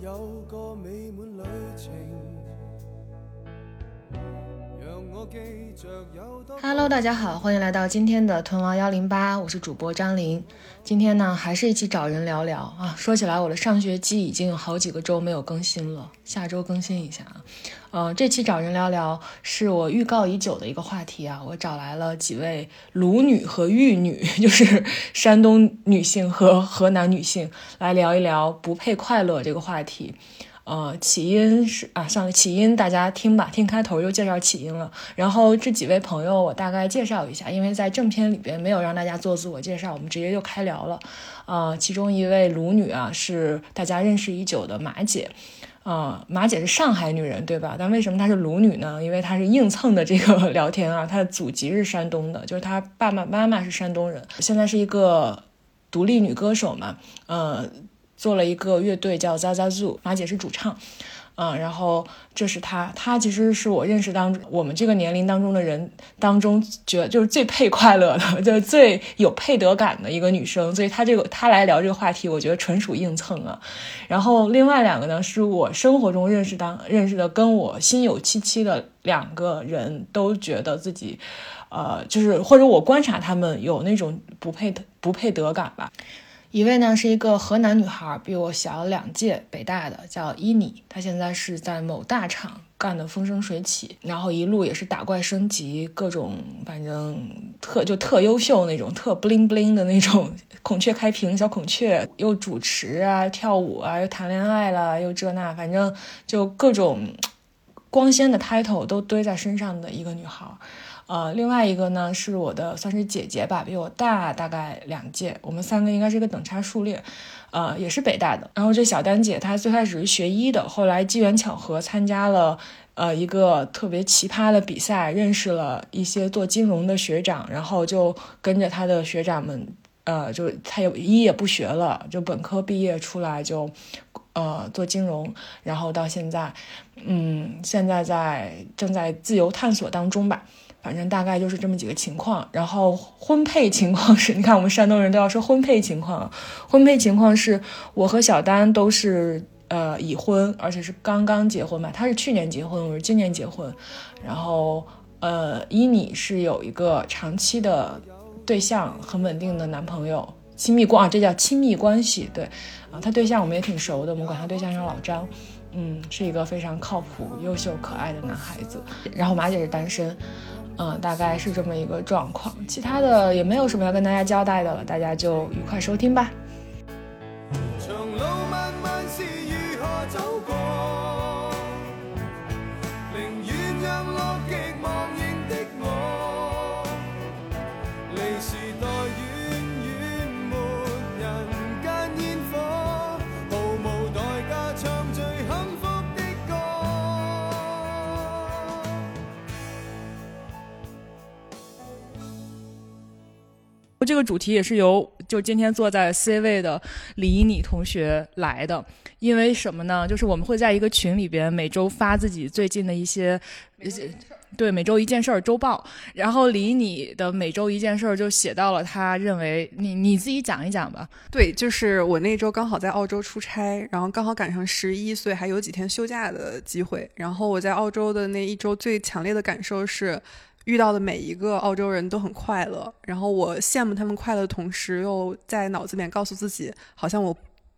有个美满旅程。Hello，大家好，欢迎来到今天的屯王幺零八，我是主播张琳。今天呢，还是一起找人聊聊啊。说起来，我的上学期已经有好几个周没有更新了，下周更新一下啊。呃，这期找人聊聊是我预告已久的一个话题啊。我找来了几位鲁女和豫女，就是山东女性和河南女性，来聊一聊不配快乐这个话题。呃，起因是啊，算了，起因大家听吧，听开头就介绍起因了。然后这几位朋友我大概介绍一下，因为在正片里边没有让大家做自我介绍，我们直接就开聊了。呃，其中一位鲁女啊，是大家认识已久的马姐。啊、马姐是上海女人，对吧？但为什么她是鲁女呢？因为她是硬蹭的这个聊天啊，她的祖籍是山东的，就是她爸爸妈妈是山东人，现在是一个独立女歌手嘛，呃，做了一个乐队叫 Zaza Zoo，马姐是主唱，嗯，然后这是她，她其实是我认识当中我们这个年龄当中的人当中，觉得就是最配快乐的，就是最有配得感的一个女生，所以她这个她来聊这个话题，我觉得纯属硬蹭啊。然后另外两个呢，是我生活中认识当认识的，跟我心有戚戚的两个人，都觉得自己，呃，就是或者我观察他们有那种不配不配得感吧。一位呢是一个河南女孩，比我小两届，北大的，叫伊妮。她现在是在某大厂干得风生水起，然后一路也是打怪升级，各种反正特就特优秀那种，特 bling bling 的那种孔雀开屏小孔雀，又主持啊，跳舞啊，又谈恋爱了，又这那，反正就各种光鲜的 title 都堆在身上的一个女孩。呃，另外一个呢是我的算是姐姐吧，比我大大概两届，我们三个应该是一个等差数列，呃，也是北大的。然后这小丹姐她最开始是学医的，后来机缘巧合参加了呃一个特别奇葩的比赛，认识了一些做金融的学长，然后就跟着他的学长们，呃，就他有医也不学了，就本科毕业出来就呃做金融，然后到现在，嗯，现在在正在自由探索当中吧。反正大概就是这么几个情况，然后婚配情况是，你看我们山东人都要说婚配情况，婚配情况是我和小丹都是呃已婚，而且是刚刚结婚吧，他是去年结婚，我是今年结婚，然后呃伊你是有一个长期的对象，很稳定的男朋友，亲密关啊，这叫亲密关系，对。啊，他对象我们也挺熟的，我们管他对象叫老张。嗯，是一个非常靠谱、优秀、可爱的男孩子。然后马姐是单身，嗯，大概是这么一个状况。其他的也没有什么要跟大家交代的了，大家就愉快收听吧。这个主题也是由就今天坐在 C 位的李一妮同学来的，因为什么呢？就是我们会在一个群里边每周发自己最近的一些，对每周一件事儿周报，然后李一妮的每周一件事儿就写到了他认为你你自己讲一讲吧。对，就是我那周刚好在澳洲出差，然后刚好赶上十一，所以还有几天休假的机会。然后我在澳洲的那一周最强烈的感受是，遇到的每一个澳洲人都很快乐。然后我羡慕他们快乐的同时，又在脑子里面告诉自己，好像我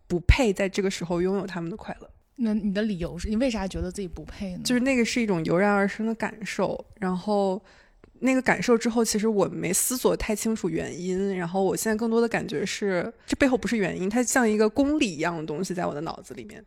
不配在这个时候拥有他们的快乐。那你的理由是你为啥觉得自己不配呢？就是那个是一种油然而生的感受，然后那个感受之后，其实我没思索太清楚原因，然后我现在更多的感觉是，这背后不是原因，它像一个公理一样的东西在我的脑子里面。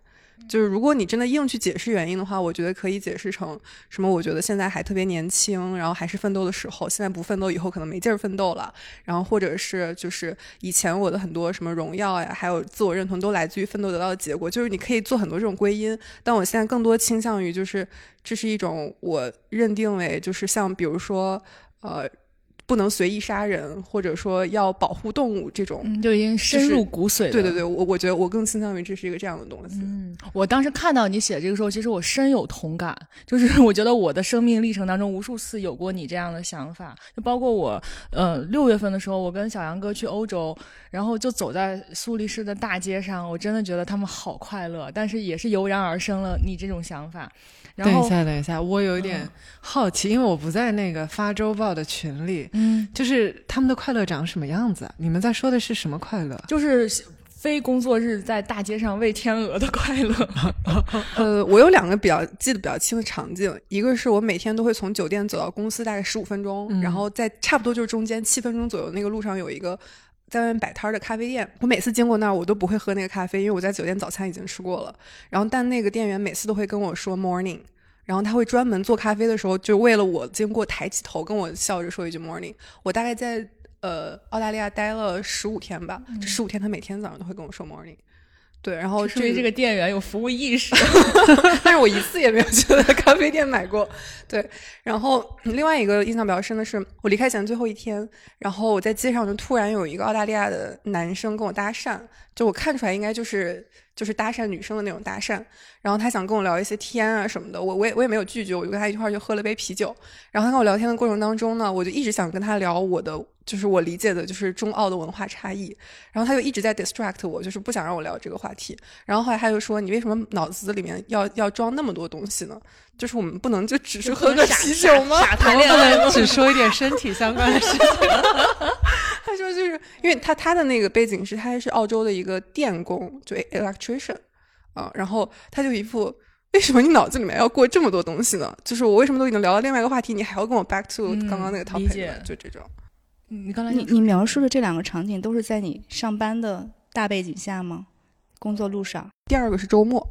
就是如果你真的硬去解释原因的话，我觉得可以解释成什么？我觉得现在还特别年轻，然后还是奋斗的时候，现在不奋斗以后可能没劲儿奋斗了。然后或者是就是以前我的很多什么荣耀呀，还有自我认同都来自于奋斗得到的结果。就是你可以做很多这种归因，但我现在更多倾向于就是这是一种我认定为就是像比如说呃。不能随意杀人，或者说要保护动物这种。嗯，就已经深入骨髓了。对对对，我我觉得我更倾向于这是一个这样的东西。嗯，我当时看到你写这个时候，其实我深有同感。就是 我觉得我的生命历程当中，无数次有过你这样的想法。就包括我，呃，六月份的时候，我跟小杨哥去欧洲，然后就走在苏黎世的大街上，我真的觉得他们好快乐。但是也是油然而生了你这种想法。然后等一下，等一下，我有一点好奇，因为我不在那个发周报的群里，嗯，就是他们的快乐长什么样子？你们在说的是什么快乐？就是非工作日在大街上喂天鹅的快乐。呃，我有两个比较记得比较清的场景，一个是我每天都会从酒店走到公司，大概十五分钟，然后在差不多就是中间七分钟左右那个路上有一个。在外面摆摊的咖啡店，我每次经过那儿，我都不会喝那个咖啡，因为我在酒店早餐已经吃过了。然后，但那个店员每次都会跟我说 “morning”，然后他会专门做咖啡的时候，就为了我经过抬起头跟我笑着说一句 “morning”。我大概在呃澳大利亚待了十五天吧，这十五天他每天早上都会跟我说 “morning”。对，然后至于这个店员有服务意识，但是我一次也没有去咖啡店买过。对，然后另外一个印象比较深的是，我离开前最后一天，然后我在街上就突然有一个澳大利亚的男生跟我搭讪，就我看出来应该就是就是搭讪女生的那种搭讪，然后他想跟我聊一些天啊什么的，我我也我也没有拒绝，我就跟他一块儿就喝了杯啤酒，然后他跟我聊天的过程当中呢，我就一直想跟他聊我的。就是我理解的，就是中澳的文化差异。然后他就一直在 distract 我，就是不想让我聊这个话题。然后后来他就说：“你为什么脑子里面要要装那么多东西呢？就是我们不能就只是喝个啤酒吗？谈恋爱只说一点身体相关的事情。”他说：“就是因为他他的那个背景是他是澳洲的一个电工，就 electrician 啊。然后他就一副为什么你脑子里面要过这么多东西呢？就是我为什么都已经聊到另外一个话题，你还要跟我 back to 刚刚那个 topic？就这种。”你刚才你你描述的这两个场景都是在你上班的大背景下吗？工作路上？第二个是周末，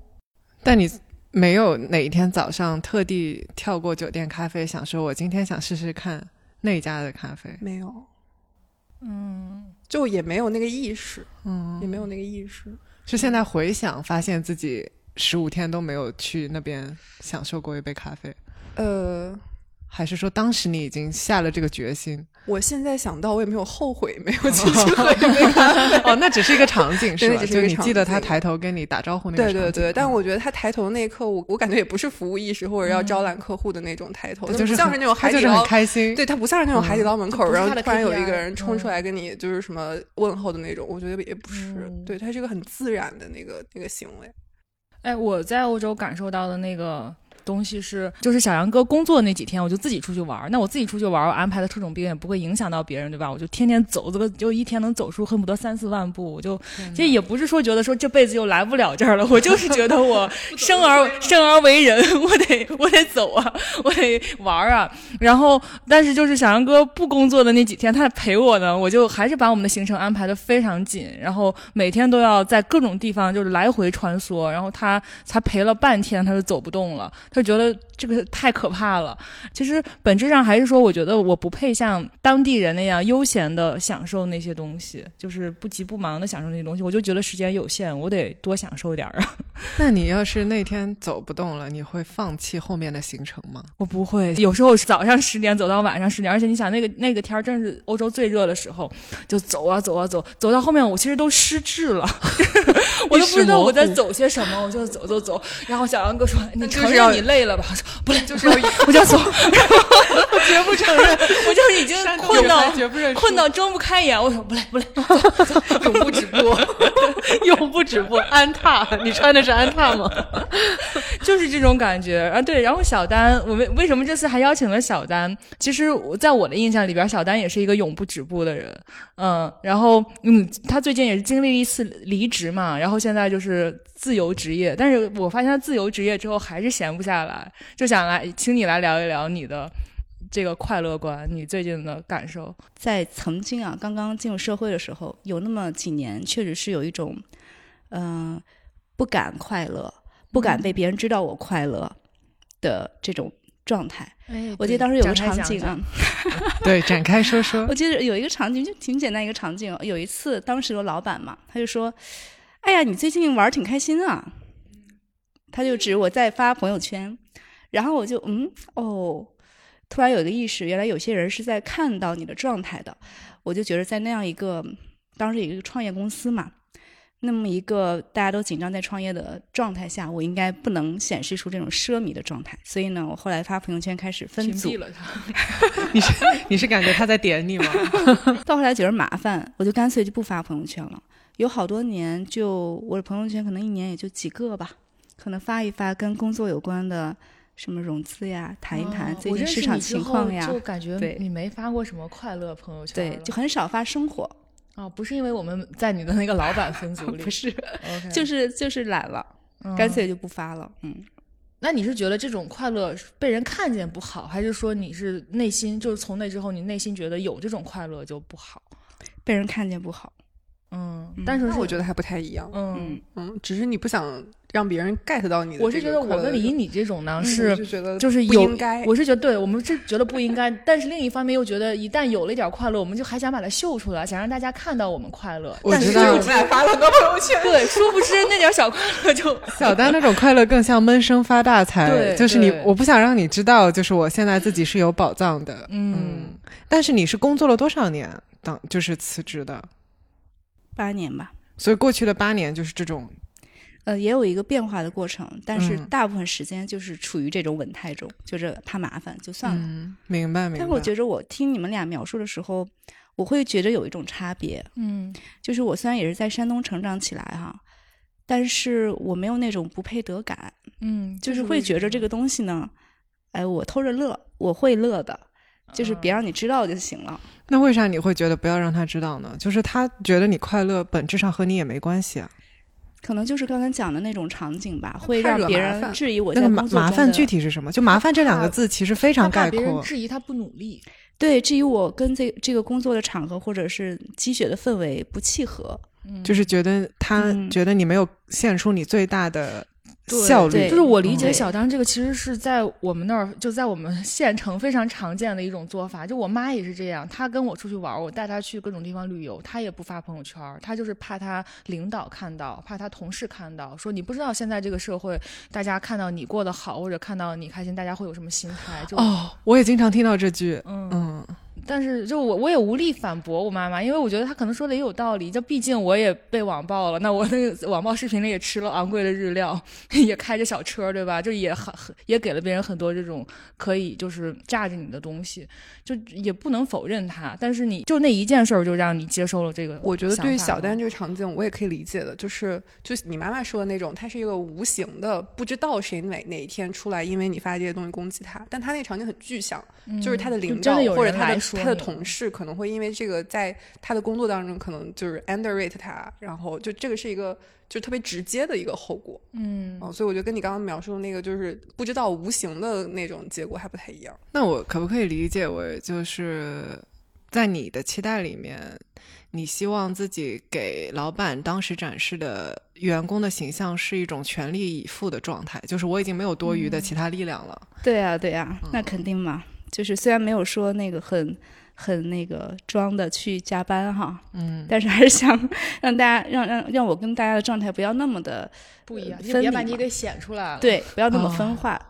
但你没有哪一天早上特地跳过酒店咖啡，想说我今天想试试看那家的咖啡？没有，嗯，就也没有那个意识，嗯，也没有那个意识。是现在回想，发现自己十五天都没有去那边享受过一杯咖啡？呃。还是说当时你已经下了这个决心？我现在想到，我也没有后悔，没有进去喝一杯咖啡。哦，那只是一个场景，是吧？就你记得他抬头跟你打招呼那个对对对，但我觉得他抬头那一刻，我我感觉也不是服务意识或者要招揽客户的那种抬头，就是像是那种海底捞开心。对他不像是那种海底捞门口，然后突然有一个人冲出来跟你就是什么问候的那种，我觉得也不是。对他是一个很自然的那个那个行为。哎，我在欧洲感受到的那个。东西是，就是小杨哥工作那几天，我就自己出去玩。那我自己出去玩，我安排的特种兵也不会影响到别人，对吧？我就天天走，这个就一天能走出恨不得三四万步。我就这也不是说觉得说这辈子又来不了这儿了，我就是觉得我 生而生而为人，我得我得走啊，我得玩啊。然后，但是就是小杨哥不工作的那几天，他陪我呢，我就还是把我们的行程安排的非常紧，然后每天都要在各种地方就是来回穿梭。然后他才陪了半天，他就走不动了。他觉得这个太可怕了。其实本质上还是说，我觉得我不配像当地人那样悠闲的享受那些东西，就是不急不忙的享受那些东西。我就觉得时间有限，我得多享受点儿啊。那你要是那天走不动了，你会放弃后面的行程吗？我不会。有时候早上十点走到晚上十点，而且你想那个那个天儿正是欧洲最热的时候，就走啊走啊走，走到后面我其实都失智了，我都不知道我在走些什么，我就走走走。然后小杨哥说：“你承认你。”累了吧？不累，就是我就走，我绝不承认，我就已经困到困到睁不开眼。我说不累不累，永不止步，永不止步。安踏，你穿的是安踏吗？就是这种感觉啊。对，然后小丹，我为为什么这次还邀请了小丹？其实在我的印象里边，小丹也是一个永不止步的人。嗯，然后嗯，他最近也是经历了一次离职嘛，然后现在就是自由职业。但是我发现他自由职业之后还是闲不下。来就想来，请你来聊一聊你的这个快乐观，你最近的感受。在曾经啊，刚刚进入社会的时候，有那么几年，确实是有一种，嗯，不敢快乐，不敢被别人知道我快乐的这种状态。哎，我记得当时有个场景啊，对，展开说说。我记得有一个场景，就挺简单一个场景。有一次，当时有老板嘛，他就说：“哎呀，你最近玩挺开心啊。”他就指我在发朋友圈，然后我就嗯哦，突然有一个意识，原来有些人是在看到你的状态的。我就觉得在那样一个当时有一个创业公司嘛，那么一个大家都紧张在创业的状态下，我应该不能显示出这种奢靡的状态。所以呢，我后来发朋友圈开始分组屏蔽，了他。你是你是感觉他在点你吗？到后来觉得麻烦，我就干脆就不发朋友圈了。有好多年就我的朋友圈可能一年也就几个吧，可能发一发跟工作有关的。什么融资呀，谈一谈最近市场情况呀，就感觉你没发过什么快乐朋友圈对，了就很少发生活，哦，不是因为我们在你的那个老板分组 里，不是 就是就是懒了，嗯干脆就不发了。嗯，那你是觉得这种快乐被人看见不好，还是说你是内心就是从那之后你内心觉得有这种快乐就不好？被人看见不好。嗯嗯，但是那我觉得还不太一样。嗯嗯，嗯，只是你不想让别人 get 到你的。我是觉得我跟李你这种呢嗯是就觉得就是有不应该，我是觉得对我们是觉得不应该，但是另一方面又觉得一旦有了一点快乐，我们就还想把它秀出来，想让大家看到我们快乐。但是我知道我们俩发了很多朋友圈。对，殊不知那点小快乐就 小丹那种快乐更像闷声发大财，对就是你，我不想让你知道，就是我现在自己是有宝藏的，嗯但是你是工作了多少年当就是辞职的？八年吧，所以过去的八年就是这种，呃，也有一个变化的过程，但是嗯大部分时间就是处于这种稳态中，就是怕麻烦就算了。嗯，明白明白。但我觉着我听你们俩描述的时候，我会觉得有一种差别，嗯就是我虽然也是在山东成长起来哈，但是我没有那种不配得感，嗯，就是会觉着这个东西呢，哎，我偷着乐，我会乐的，就是别让你知道就行了。那为啥你会觉得不要让他知道呢？就是他觉得你快乐，本质上和你也没关系啊。可能就是刚才讲的那种场景吧，会让别人质疑我那个麻在工作中麻烦具体是什么？就麻烦这两个字其实非常概他怕别人括。质疑他不努力。对质疑我跟这这个工作的场合或者是积雪的氛围不契合。嗯就是觉得他嗯觉得你没有献出你最大的对效率，对就是我理解小张这个，其实是在我们那儿，就在我们 县城非常常见的一种做法。就我妈也是这样，她跟我出去玩，我带她去各种地方旅游，她也不发朋友圈，她就是怕她领导看到，怕她同事看到，说你不知道现在这个社会，大家看到你过得好，或者看到你开心，大家会有什么心态？就哦，我也经常听到这句，嗯嗯，但是就我我也无力反驳我妈妈，因为我觉得她可能说的也有道理。就毕竟我也被网暴了，那我那个网暴视频里也吃了昂贵的日料，也开着小车，对吧？就也很很也给了别人很多这种可以就是炸着你的东西，就也不能否认它。但是你就那一件事儿就让你接受了这个我觉得对于小丹这个场景，我也可以理解的，就是就你妈妈说的那种，她是一个无形的，不知道谁哪哪一天出来，因为你发这些东西攻击她，但她那个场景很具象，就是她的领导或者她的说他的同事可能会因为这个在他的工作当中可能就是 underrate 他，然后就这个是一个就特别直接的一个后果，嗯哦，所以我觉得跟你刚刚描述的那个就是不知道无形的那种结果还不太一样。那我可不可以理解为，就是在你的期待里面，你希望自己给老板当时展示的员工的形象是一种全力以赴的状态，就是我已经没有多余的其他力量了。对呀、对呀、嗯那肯定嘛。就是虽然没有说那个很很那个装的去加班哈，嗯，但是还是想 让大家让让让我跟大家的状态不要那么的不一样，呃你别把你给显出来了。对，不要那么哦分化。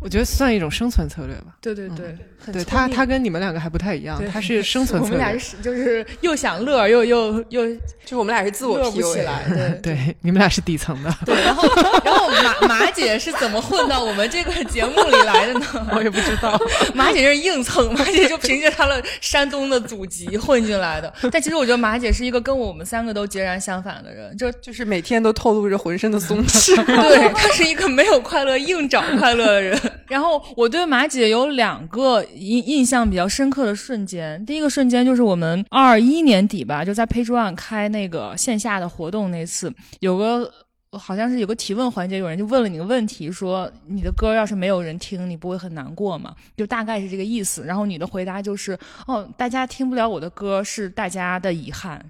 我觉得算一种生存策略吧。对对对，很对他，他跟你们两个还不太一样对，他是生存策略。我们俩是就是又想乐又又又就是我们俩是自我乐不 PUA 起来，对。对，你们俩是底层的，对，然后然后马马姐是怎么混到我们这个节目里来的呢？我也不知道。马姐是硬蹭，马姐就凭借她的山东的祖籍混进来的。但其实我觉得马姐是一个跟我们三个都截然相反的人，就就是每天都透露着浑身的松弛。对她是一个没有快乐硬找快乐的人。然后我对马姐有两个印印象比较深刻的瞬间，第一个瞬间就是我们二一年底吧，就在 Page One 开那个线下的活动那次，有个。好像是有个提问环节，有人就问了你个问题，说你的歌要是没有人听，你不会很难过吗？就大概是这个意思。然后你的回答就是，哦，大家听不了我的歌是大家的遗憾。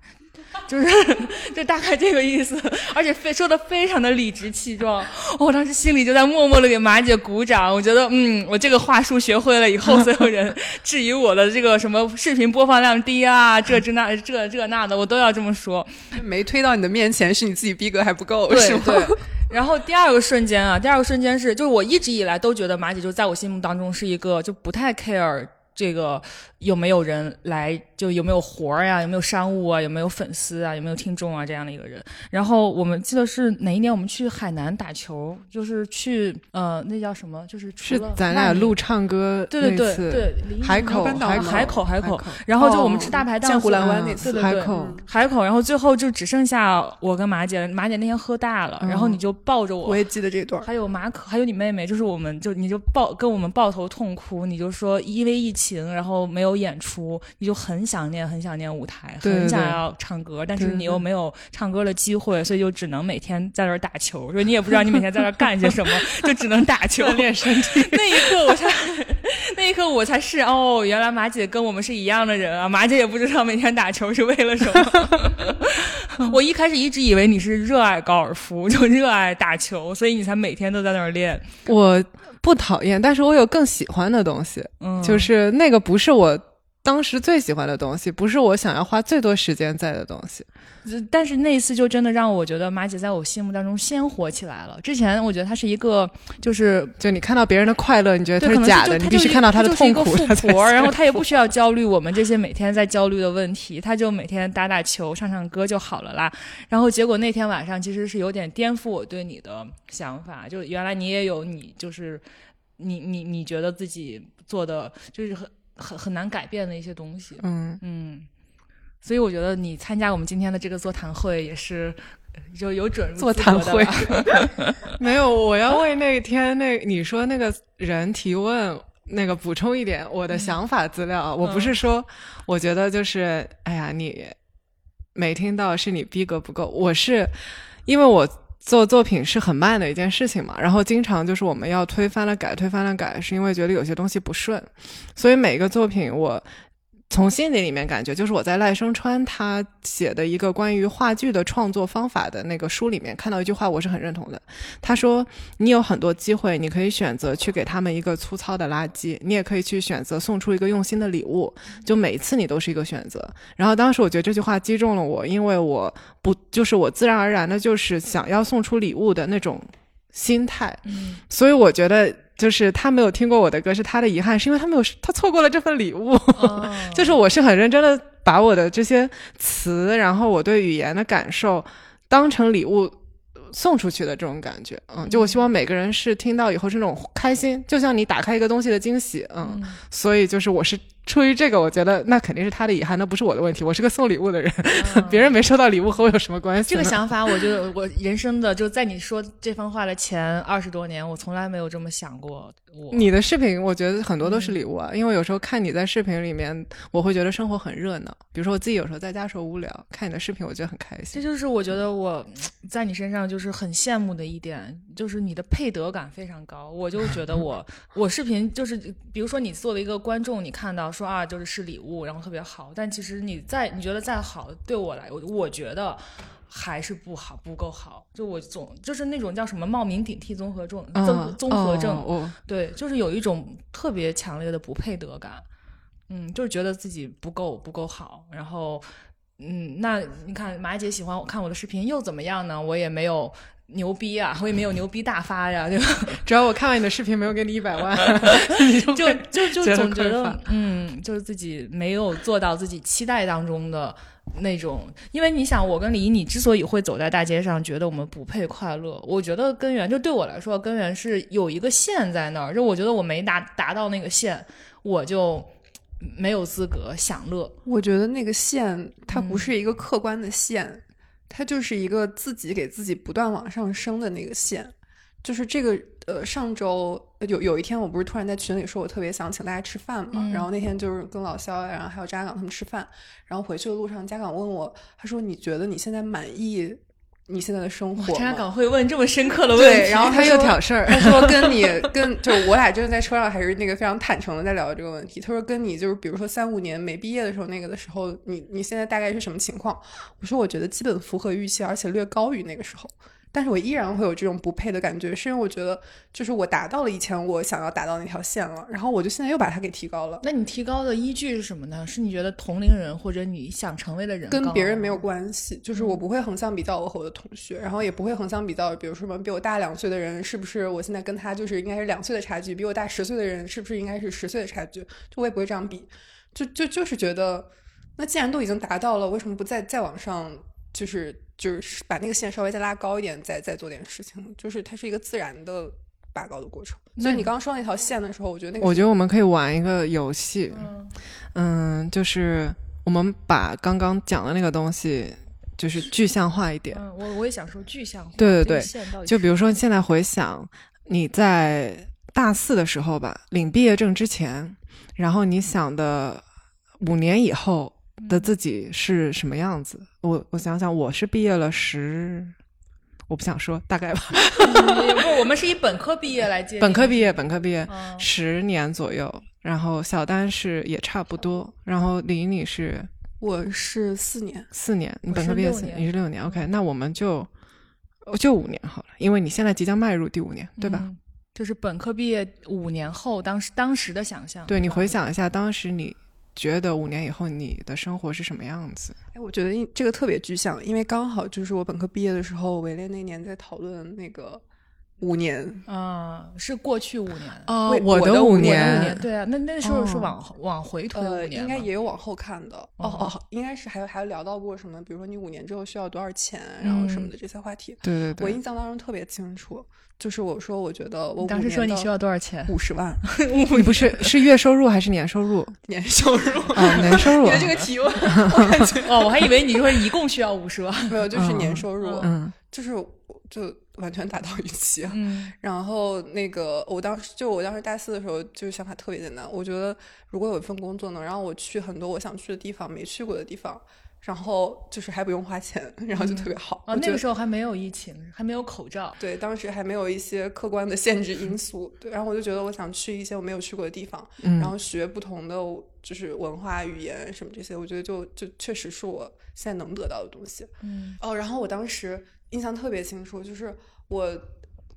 就是就大概这个意思，而且非说的非常的理直气壮。我当时心里就在默默的给马姐鼓掌，我觉得嗯，我这个话术学会了以后，所有人质疑我的这个什么视频播放量低啊，这这那这这那的，我都要这么说。没推到你的面前，是你自己逼格还不够，是吗？对。然后第二个瞬间啊，第二个瞬间是，就是我一直以来都觉得马姐就在我心目当中是一个就不太 care 这个有没有人来，就有没有活儿呀，有没有商务啊，有没有粉丝啊，有没有听众啊？这样的一个人。然后我们记得是哪一年我们去海南打球，就是去呃那叫什么，就是除是了咱俩录唱歌对对对对，离海口海口海口海口，然后就我们哦吃大排档，见湖蓝湾嗯那次。对对对。海口。海口，然后最后就只剩下我跟马姐了，马姐那天喝大了，然后嗯你就抱着我，我也记得这段。还有马可，还有你妹妹，就是我们就你就抱跟我们抱头痛哭，你就说因为疫情，然后没有演出，你就很想念很想念舞台，对对很想要唱歌，但是你又没有唱歌的机会，所以就只能每天在那儿打球，说你也不知道你每天在那儿干些什么，就只能打球。练身体。那一刻我才，那一刻我才是哦，原来马姐跟我们是一样的人啊，马姐也不知道每天打球是为了什么。我一开始一直以为你是热爱高尔夫，就热爱打球，所以你才每天都在那儿练。我不讨厌，但是我有更喜欢的东西，嗯，就是那个不是我当时最喜欢的东西，不是我想要花最多时间在的东西。但是那一次就真的让我觉得马姐在我心目当中鲜活起来了。之前我觉得她是一个，就是就你看到别人的快乐，你觉得对，可能它假的，你必须看到她的痛苦，就是一个富婆，然后行她也不需要焦虑我们这些每天在焦虑的问题，她就每天打打球、唱唱歌就好了啦。然后结果那天晚上其实是有点颠覆我对你的想法，就原来你也有你就是你你你觉得自己做的就是很很很难改变的一些东西，嗯，嗯，所以我觉得你参加我们今天的这个座谈会也是呃就有准入座谈会 没有，我要为那天那你说那个人提问。那个补充一点我的想法资料啊，我不是说，我觉得就是，哎呀，你没听到是你逼格不够，我是因为我做作品是很慢的一件事情嘛，然后经常就是我们要推翻了改，推翻了改，是因为觉得有些东西不顺，所以每一个作品我从心底里面感觉，就是我在赖声川他写的一个关于话剧的创作方法的那个书里面看到一句话，我是很认同的。他说：“你有很多机会，你可以选择去给他们一个粗糙的垃圾，你也可以去选择送出一个用心的礼物，就每一次你都是一个选择。”然后当时我觉得这句话击中了我，因为我不就是我自然而然的就是想要送出礼物的那种心态，嗯所以我觉得。就是他没有听过我的歌，是他的遗憾，是因为他没有他错过了这份礼物。哦 就是我是很认真的把我的这些词，然后我对语言的感受当成礼物送出去的这种感觉。嗯，就我希望每个人是听到以后是那种开心，就像你打开一个东西的惊喜。嗯，嗯所以就是我是出于这个，我觉得那肯定是他的遗憾，那不是我的问题。我是个送礼物的人，嗯 别人没收到礼物和我有什么关系？这个想法，我觉得我人生的就在你说这番话的前二十多年，我从来没有这么想过。我你的视频，我觉得很多都嗯是礼物啊，因为有时候看你在视频里面，我会觉得生活很热闹。比如说我自己有时候在家时候无聊，看你的视频，我觉得很开心这。就是我觉得我在你身上就是很羡慕的一点，就是你的配得感非常高。我就觉得我 我视频就是，比如说你作为一个观众，你看到说啊，就是是礼物，然后特别好，但其实你再你觉得再好，对我来，我我觉得。还是不好，不够好。就我总就是那种叫什么冒名顶替综合症、综嗯综合症，哦对，就是有一种特别强烈的不配得感，嗯，就是觉得自己不够不够好，然后，嗯，那你看马姐喜欢我看我的视频又怎么样呢？我也没有牛逼啊，我也没有牛逼大发呀，对吧？只要我看完你的视频没有给你一百万，就就就总觉得，嗯，就是自己没有做到自己期待当中的那种。因为你想，我跟李一，你之所以会走在大街上，觉得我们不配快乐，我觉得根源就对我来说，根源是有一个线在那儿，就我觉得我没达达到那个线，我就没有资格享乐。我觉得那个线它不嗯是一个客观的线，它就是一个自己给自己不断往上升的那个线。就是这个呃，上周呃有有一天，我不是突然在群里说，我特别想请大家吃饭嘛。嗯然后那天就是跟老肖，然后还有家港他们吃饭。然后回去的路上，家港问我，他说：“你觉得你现在满意你现在的生活陈家港会问这么深刻的问题，对，然后他又挑事儿。他说 跟你跟就是我俩真的在车上还是那个非常坦诚的在聊这个问题。他说跟你就是比如说三五年没毕业的时候那个的时候，你你现在大概是什么情况？我说我觉得基本符合预期，而且略高于那个时候。但是我依然会有这种不配的感觉，是因为我觉得就是我达到了以前我想要达到那条线了，然后我就现在又把它给提高了。那你提高的依据是什么呢？是你觉得同龄人或者你想成为的人跟别人没有关系，就是我不会横向比较我和我的同学，然后也不会横向比较，比如说什么比我大两岁的人，是不是我现在跟他就是应该是两岁的差距，比我大十岁的人是不是应该是十岁的差距？就我也不会这样比，就就就是觉得，那既然都已经达到了，为什么不再再往上，就是就是把那个线稍微再拉高一点，再再做点事情？就是它是一个自然的拔高的过程。所以你刚刚说那条线的时候，我觉得那个我觉得我们可以玩一个游戏，嗯嗯，就是我们把刚刚讲的那个东西，就是具象化一点。嗯，我我也想说具象化，对对对这个线到底就比如说，现在回想你在大四的时候吧，领毕业证之前，然后你想的五年以后的自己是什么样子？我我想想，我是毕业了十，我不想说，大概吧，嗯不，我们是以本科毕业来接 本科毕业，本科毕业嗯十年左右，然后小丹是也差不多，然后李你是我是四年，四年，你本科毕业四年你是六年，OK，那我们就就五年好了，因为你现在即将迈入第五年，对吧？嗯就是本科毕业五年后，当时当时的想象。对你回想一下，当时你觉得五年以后你的生活是什么样子？哎，我觉得这个特别具象，因为刚好就是我本科毕业的时候，维列那年在讨论那个五年，啊、是过去五年。哦为我的的五年年，对啊，那那时候是哦往、往回推呃，五年嘛应该也有往后看的。哦哦哦，应该是还有还有聊到过什么，比如说你五年之后需要多少钱，然后什么的这些话题。对对对，我印象当中特别清楚，就是我说我觉得我你当时说你需要多少钱？五十万 你不是是月收入还是年收入 年收入。啊？年收入你的这个提问，我感觉哦，我还以为你说一共需要五十万。没有，就是年收入，嗯就是就完全达到预期。嗯然后那个，我当时就我当时大四的时候，就是想法特别简单。我觉得如果有一份工作能让我去很多我想去的地方、没去过的地方，然后就是还不用花钱，然后就特别好。哦，那个时候还没有疫情，还没有口罩。对，当时还没有一些客观的限制因素。对，然后我就觉得我想去一些我没有去过的地方，嗯，然后学不同的就是文化、语言什么这些，我觉得就就确实是我现在能得到的东西。嗯哦，然后我当时印象特别清楚，就是我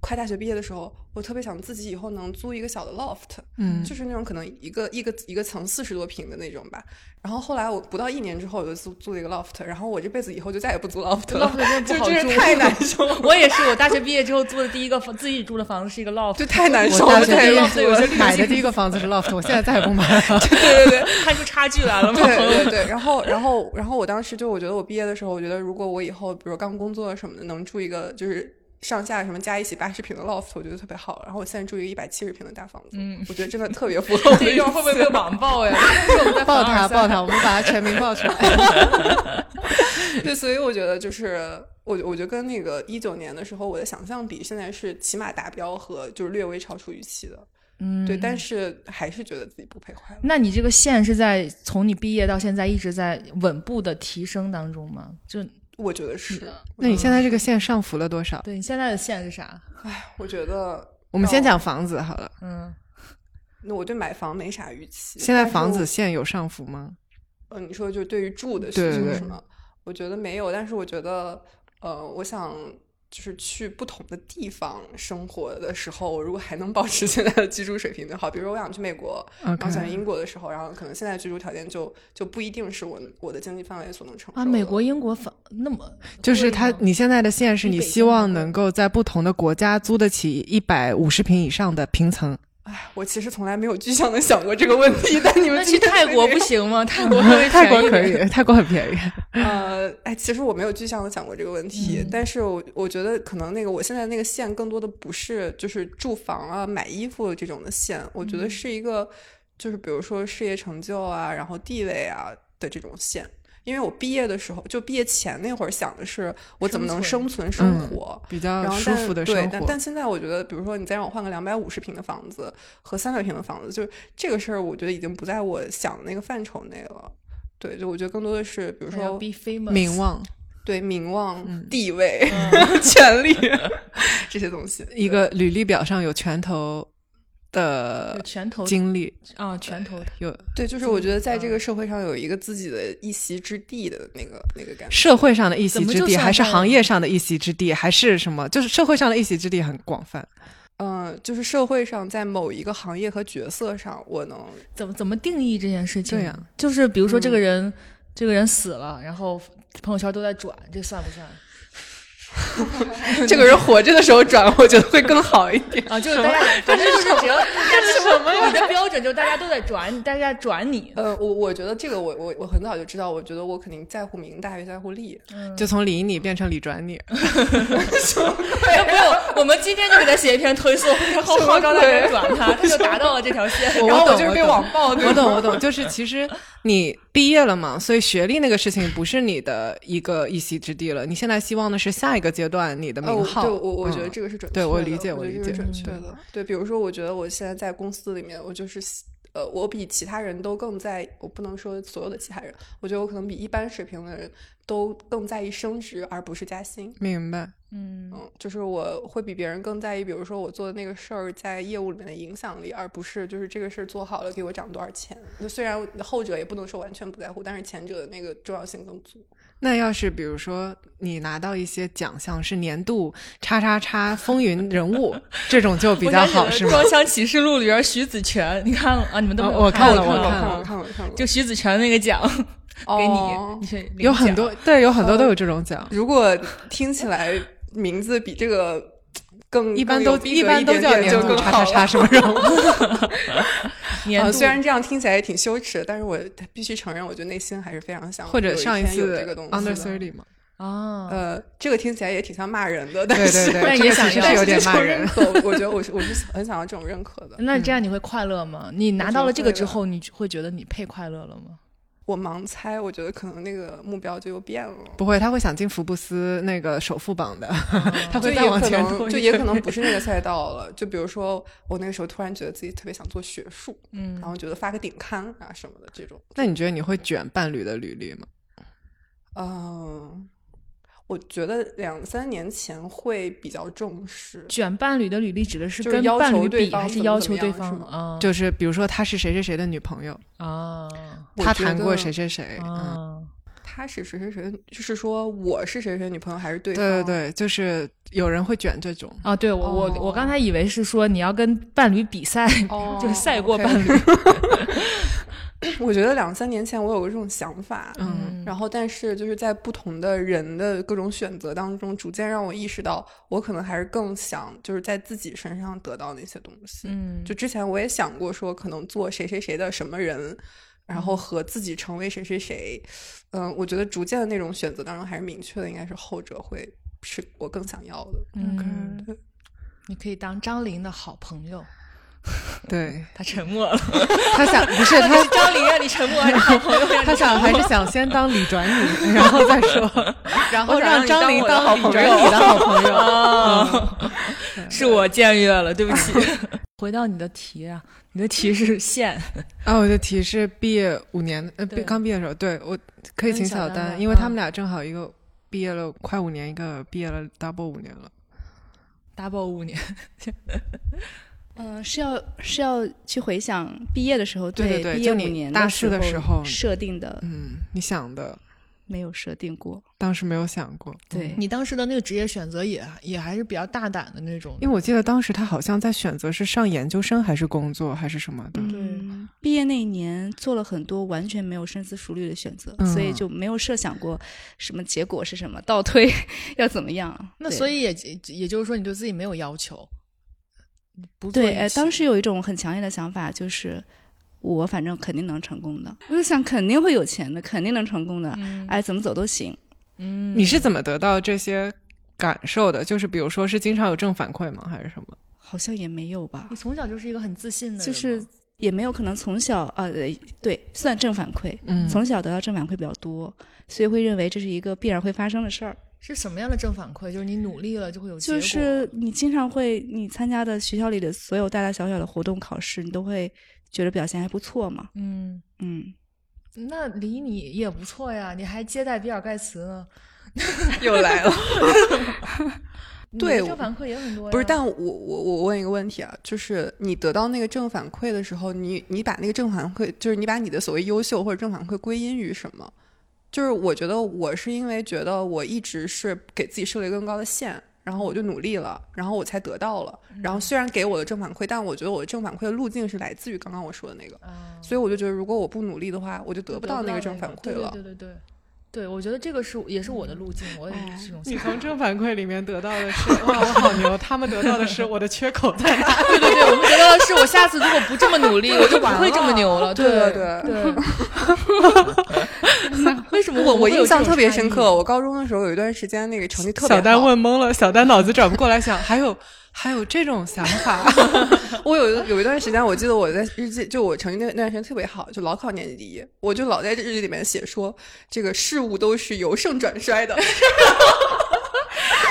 快大学毕业的时候，我特别想自己以后能租一个小的 loft，嗯就是那种可能一个一个一个层四十多平的那种吧。然后后来我不到一年之后，我就租租了一个 loft，然后我这辈子以后就再也不租 loft 了 loft 真的不就好住真是太难受了，我也是，我大学毕业之后租的第一个房，自己住的房子是一个 loft，就太难受了，大学毕太难受了。有些业买的第一个房子是 loft，我现在再也不买了。对对对，看出差距来了吗？对对对，然后然后然后我当时就我觉得我毕业的时候，我觉得如果我以后比如刚工作什么的，能住一个就是上下什么加一起八十平的 loft，我觉得特别好。然后我现在住一个一百七十平的大房子，嗯我觉得真的特别符合我的这一会儿会不会被网暴呀？这是我们在报凡尔赛他报他，我们把他全名报出来。对，所以我觉得就是我我觉得跟那个一九年的时候我的想象比，现在是起码达标和就是略微超出预期的。嗯，对，但是还是觉得自己不配快乐。那你这个线是在从你毕业到现在一直在稳步的提升当中吗？就我觉得是。那你现在这个线上浮了多少？对你现在的线是啥？哎，我觉得我们先讲房子好了。嗯，那我对买房没啥预期。现在房子线有上浮吗？呃，你说就对于住的需求是吗？我觉得没有，但是我觉得，呃，我想就是去不同的地方生活的时候，我如果还能保持 现在的居住水平就好。比如说，我想去美国，然后想去英国的时候，然后可能现在居住条件就就不一定是我我的经济范围所能承受啊，美国、英国房那么就是他你现在的线是你希望能够在不同的国家租得起一百五十平以上的平层。唉，我其实从来没有具象的想过这个问题，但你们去泰国不行吗？泰国泰国可以，泰国很便宜。呃，哎，其实我没有具象的想过这个问题，嗯但是我我觉得可能那个我现在那个线更多的不是就是住房啊、买衣服这种的线，我觉得嗯是一个就是比如说事业成就啊，然后地位啊的这种线。因为我毕业的时候，就毕业前那会儿想的是我怎么能生生存生嗯活，比较舒服的对生，活。但但现在我觉得，比如说你再让我换个两百五十平的房子和三百平的房子，就这个事儿，我觉得已经不在我想的那个范畴内了。对，就我觉得更多的是，比如说名望，对名望、嗯地位、权利 这些东西。一个履历表上有拳头的有拳头经历，啊，拳头有对，就是我觉得在这个社会上有一个自己的一席之地的那个那个感觉。社会上的一席之地，还是行业上的一席之地，还是什么？就是社会上的一席之地很广泛。嗯，就是社会上在某一个行业和角色上，我能怎么怎么定义这件事情？对呀就是比如说这个嗯人，这个人死了，然后朋友圈都在转，这算不算？这个人活着的时候转，我觉得会更好一点。啊，就是大家，反正就是只要什么？你的标准就是大家都在转，大家转你。呃，我我觉得这个我我我很早就知道，我觉得我肯定在乎名大于在乎利。就从理你变成理转你，要不用，我们今天就给他写一篇推送，然后号召大家转他，他就达到了这条线。我 然后懂我懂就是被网暴那我。懂我懂，就是其实你毕业了嘛，所以学历那个事情不是你的一个一席之地了。你现在希望的是下一个阶段你的名号。对我我觉得嗯这个是准确的，对我理解我我理解觉得这是准确嗯的。对，比如说，我觉得我现在在公司里面，我就是呃，我比其他人都更在，我不能说所有的其他人，我觉得我可能比一般水平的人都更在意升职，而不是加薪。明白。嗯嗯，就是我会比别人更在意，比如说我做的那个事儿在业务里面的影响力，而不是就是这个事儿做好了给我涨多少钱。那虽然后者也不能说完全不在乎，但是前者的那个重要性更足。那要是比如说你拿到一些奖项是年度叉叉叉风云人物，这种就比较好，是吗？装箱启示录》里边徐子泉，你看了啊？你们都哦我看了我看了，我看了看了，看了，就徐子泉那个奖 给你哦，你有很多对，有很多都有这种奖。如果听起来名字比这个更一般都一般都叫年度叉叉叉什么人物。呃，年度虽然这样听起来也挺羞耻的，但是我必须承认，我觉得内心还是非常想或者上一次这个东西 Under Thirty 嘛，啊，呃，这个听起来也挺像骂人的，但是对对对，但也想是有点骂人认。可，我觉得我是我是很想要这种认可的。那这样你会快乐吗？你拿到了这个之后，你会觉得你配快乐了吗？我盲猜，我觉得可能那个目标就又变了。不会，他会想进福布斯那个首富榜的，他会再往前就也可能不是那个赛道了。就比如说，我那个时候突然觉得自己特别想做学术，嗯然后觉得发个顶刊啊什么的这种。那你觉得你会卷伴侣的履历吗？嗯，我觉得两三年前会比较重视。卷伴侣的履历指的是跟伴侣比，还是要求对方啊？就是比如说他是谁谁谁的女朋友，啊他谈过得谁谁谁，他是谁谁谁，就是说我是谁谁女朋友还是对方？对对对，就是有人会卷这种。啊！对我我哦我刚才以为是说你要跟伴侣比赛，哦 就是赛过伴侣。我觉得两三年前我有过这种想法，嗯然后但是就是在不同的人的各种选择当中，逐渐让我意识到，我可能还是更想就是在自己身上得到那些东西。嗯，就之前我也想过说，可能做谁谁谁的什么人，然后和自己成为谁谁谁。嗯，我觉得逐渐的那种选择当中，还是明确的应该是后者会是我更想要的。嗯对，你可以当张琳的好朋友。对他沉默了。他想不是 他，张琳让你沉默，还是好朋友他想还是想先当李转女，然后再说，然后让让张琳当好李朋友转你的好朋友。哦，是我僭越了，对不起。回到你的题啊，你的题是线，啊，我的题是毕业五年，呃，毕刚毕业的时候，对我可以请小丹，因为他嗯们俩正好一个毕业了快五年，一个毕业了 double 五年了。double 五年，嗯、是要是要去回想毕业的时候对对对毕业五就你大四的时候设定的，嗯，你想的没有设定过。当时没有想过，对，你当时的那个职业选择也也还是比较大胆的那种。因为我记得当时他好像在选择是上研究生还是工作还是什么的。嗯，毕业那一年做了很多完全没有深思熟虑的选择，嗯所以就没有设想过什么结果是什么，倒推 要怎么样。那所以也也就是说，你对自己没有要求，不对，哎，当时有一种很强烈的想法，就是我反正肯定能成功的，我就想肯定会有钱的，肯定能成功的，嗯哎，怎么走都行。嗯，你是怎么得到这些感受的？就是比如说是经常有正反馈吗？还是什么？好像也没有吧你，从小就是一个很自信的人，就是也没有可能从小啊，呃对，算正反馈，嗯从小得到正反馈比较多，所以会认为这是一个必然会发生的事儿。是什么样的正反馈？就是你努力了就会有结果，就是你经常会，你参加的学校里的所有大大小小的活动考试，你都会觉得表现还不错嘛。嗯，嗯，那离你也不错呀，你还接待比尔盖茨呢。又来了。对正反馈也很多呀。不是，但我我我问一个问题啊，就是你得到那个正反馈的时候，你你把那个正反馈，就是你把你的所谓优秀或者正反馈归因于什么？就是我觉得我是因为觉得我一直是给自己设了一个更高的线，然后我就努力了，然后我才得到了。然后虽然给我的正反馈，但我觉得我的正反馈的路径是来自于刚刚我说的那个，啊所以我就觉得如果我不努力的话，我就得不到那个正反馈了。对对对对对，我觉得这个是也是我的路径，我也哎是这种你。从正反馈里面得到的是哇，我好牛；他们得到的是我的缺口在哪？对对对，我们得到的是我下次如果不这么努力，我就不会这么牛了。对对对对。为什么我我印象特别深刻，我高中的时候有一段时间那个成绩特别好。小丹问懵了，小丹脑子转不过来想，还有还有这种想法。我有一有一段时间，我记得我在日记，就我成绩那那段时间特别好，就老考年级第一，我就老在日记里面写说，这个事物都是由盛转衰的，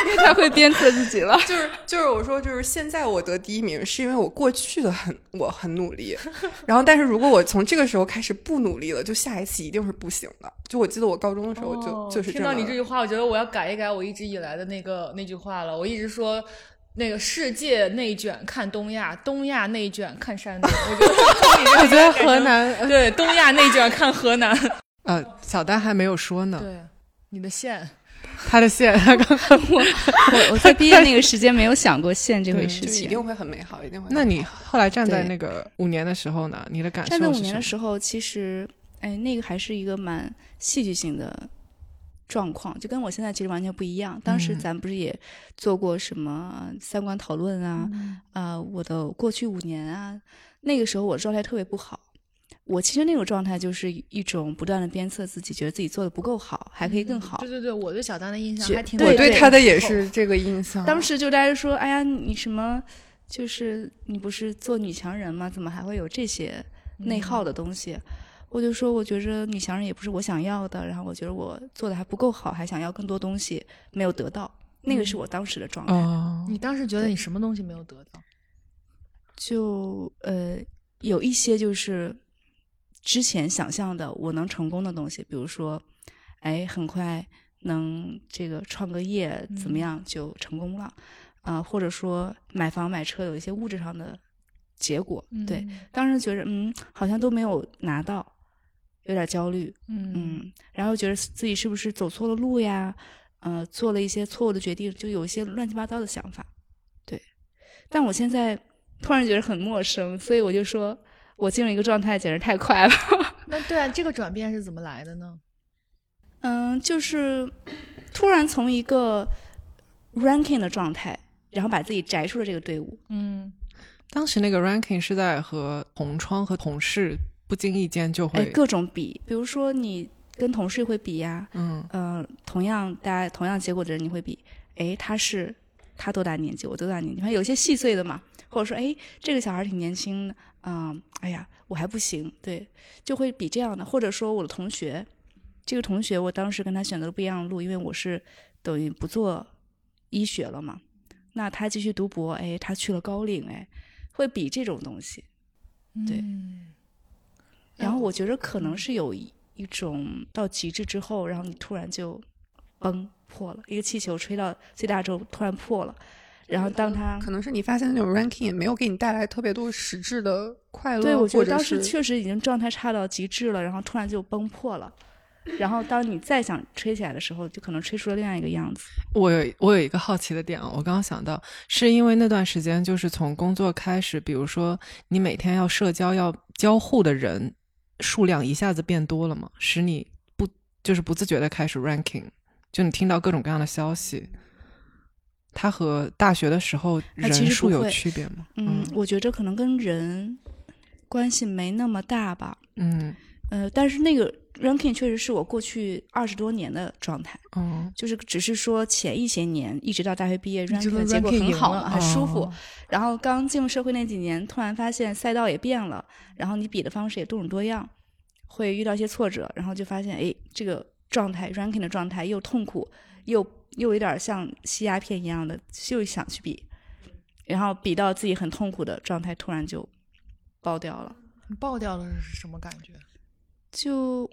因为他会鞭策自己了。就是就是我说就是现在我得第一名，是因为我过去的很我很努力，然后但是如果我从这个时候开始不努力了，就下一次一定是不行的。就我记得我高中的时候就、哦就是听到你这句话，我觉得我要改一改我一直以来的那个那句话了。我一直说。那个世界内卷看东亚，东亚内卷看山东。我觉得 我觉得河南，对东亚内卷看河南。呃，小丹还没有说呢，对，你的线。他的线，他刚刚。我我在毕业那个时间没有想过线这回事情。一定会很美好，一定会那你后来站在那个五年的时候呢？你的感受站在五？年的时候，其实哎，那个还是一个蛮戏剧性的状况，就跟我现在其实完全不一样。当时嗯咱不是也做过什么三观讨论啊，啊、我的过去五年啊，那个时候我状态特别不好。我其实那种状态就是一种不断的鞭策自己，觉得自己做的不够好，还可以更好。对对对，我对小丹的印象还挺我对他的也是这个印象。当时就大家说：“哎呀，你什么？就是你不是做女强人吗？怎么还会有这些内耗的东西？”我就说：“我觉着女强人也不是我想要的，然后我觉得我做的还不够好，还想要更多东西没有得到。那个是我当时的状态。哦，你当时觉得你什么东西没有得到？就呃，有一些就是之前想象的我能成功的东西，比如说，哎，很快能这个创个业，怎么样就成功了，啊、或者说买房买车有一些物质上的结果，对，当时觉着嗯，好像都没有拿到，有点焦虑，嗯嗯，然后觉得自己是不是走错了路呀？呃，做了一些错误的决定，就有一些乱七八糟的想法。对，但我现在突然觉得很陌生，所以我就说，我进入一个状态简直太快了。那对啊，这个转变是怎么来的呢？嗯，就是突然从一个 ranking 的状态，然后把自己摘出了这个队伍。嗯，当时那个 ranking 是在和同窗和同事不经意间就哎，会，各种比，比如说你跟同事会比呀，嗯。嗯，同样大家同样结果的人，你会比，哎，他是他多大年纪，我多大年纪，反正有些细碎的嘛，或者说，哎，这个小孩挺年轻的，嗯，哎呀，我还不行，对，就会比这样的，或者说我的同学，这个同学我当时跟他选择了不一样的路，因为我是等于不做医学了嘛，那他继续读博，哎，他去了高领，哎，会比这种东西，对。嗯然后我觉得可能是有一一种到极致之后，然后你突然就崩破了，一个气球吹到最大之后突然破了，然后当它可能是你发现那种 ranking 也没有给你带来特别多实质的快乐，对我觉得当时确实已经状态差到极致了，然后突然就崩破了，然后当你再想吹起来的时候，就可能吹出了另外一个样子。我有我有一个好奇的点啊，我刚刚想到，是因为那段时间就是从工作开始，比如说你每天要社交要交互的人数量一下子变多了嘛，使你不就是不自觉的开始 ranking，就你听到各种各样的消息，它和大学的时候人数有区别吗？嗯，我觉着可能跟人关系没那么大吧。嗯呃，但是那个 ranking 确实是我过去二十多年的状态。嗯就是只是说前一些年，一直到大学毕业直，ranking 的结果很好很舒服。哦然后刚进入社会那几年，突然发现赛道也变了，然后你比的方式也多种多样，会遇到一些挫折，然后就发现，哎，这个状态 ranking 的状态又痛苦，又又有点像吸鸦片一样的，就想去比，然后比到自己很痛苦的状态，突然就爆掉了。你爆掉了是什么感觉？就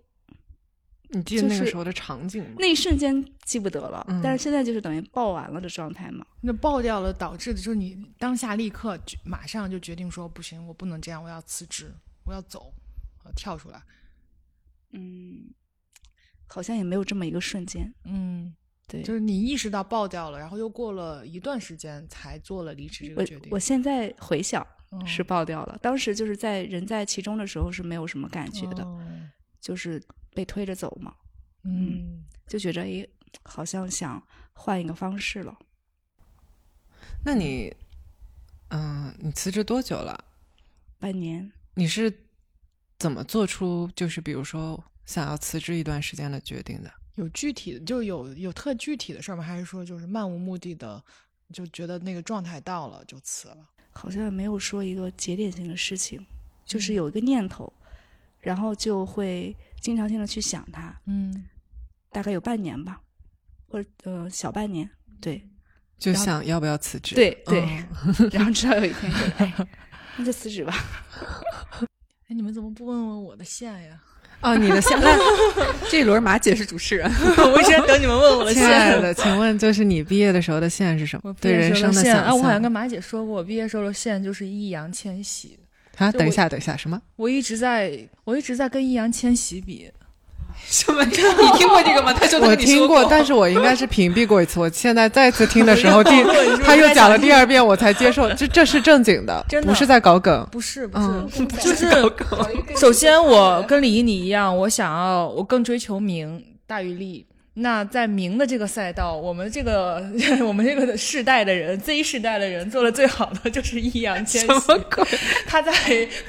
你记得就是那个时候的场景吗？那一瞬间记不得了，嗯但是现在就是等于爆完了的状态嘛。那爆掉了，导致的就是你当下立刻就马上就决定说不行，我不能这样，我要辞职，我要走，我要跳出来。嗯，好像也没有这么一个瞬间。嗯，对，就是你意识到爆掉了，然后又过了一段时间才做了离职这个决定。我现在回想嗯是爆掉了，当时就是在人在其中的时候是没有什么感觉的，哦就是被推着走嘛，嗯，就觉着诶，好像想换一个方式了。那你，嗯、你辞职多久了？半年，你是怎么做出就是比如说想要辞职一段时间的决定的？有具体的，就有有特具体的事儿吗？还是说就是漫无目的的，就觉得那个状态到了就辞了？好像也没有说一个节点性的事情，就是嗯有一个念头，然后就会经常性的去想他，嗯，大概有半年吧，或者呃小半年，对就想要不要辞职？对对，嗯然后直到有一天就，哎，那就辞职吧。哎，你们怎么不问问我的线呀？哦，你的现在，这一轮马姐是主持人，我一直在等你们问我的线亲爱的，请问就是你毕业的时候的线是什么？对人生的线啊，我好像跟马姐说过，我毕业时候的线就是易烊千玺。啊，等一下，等一下，什么？我一直在，我一直在跟易烊千玺比。什么？你听过这个吗？他说他我听过，但是我应该是屏蔽过一次。我现在再次听的时候，第他又讲了第二遍，我才接受。这这是正经的，真的不是在搞梗。不是不是，嗯就是首先我跟李一你一样，我想要我更追求名大于利。那在明的这个赛道，我们这个 我们这个世代的人，Z 世代的人做的最好的就是易烊千玺。他在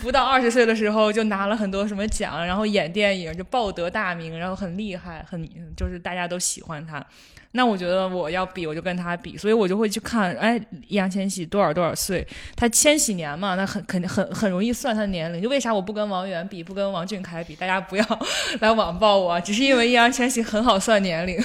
不到二十岁的时候就拿了很多什么奖，然后演电影就报得大名，然后很厉害，很就是大家都喜欢他。那我觉得我要比，我就跟他比，所以我就会去看，哎，易烊千玺多少多少岁，他千禧年嘛，那很肯定很很容易算他的年龄。就为啥我不跟王源比，不跟王俊凯比？大家不要 来网暴我啊，只是因为易烊千玺很好算年龄，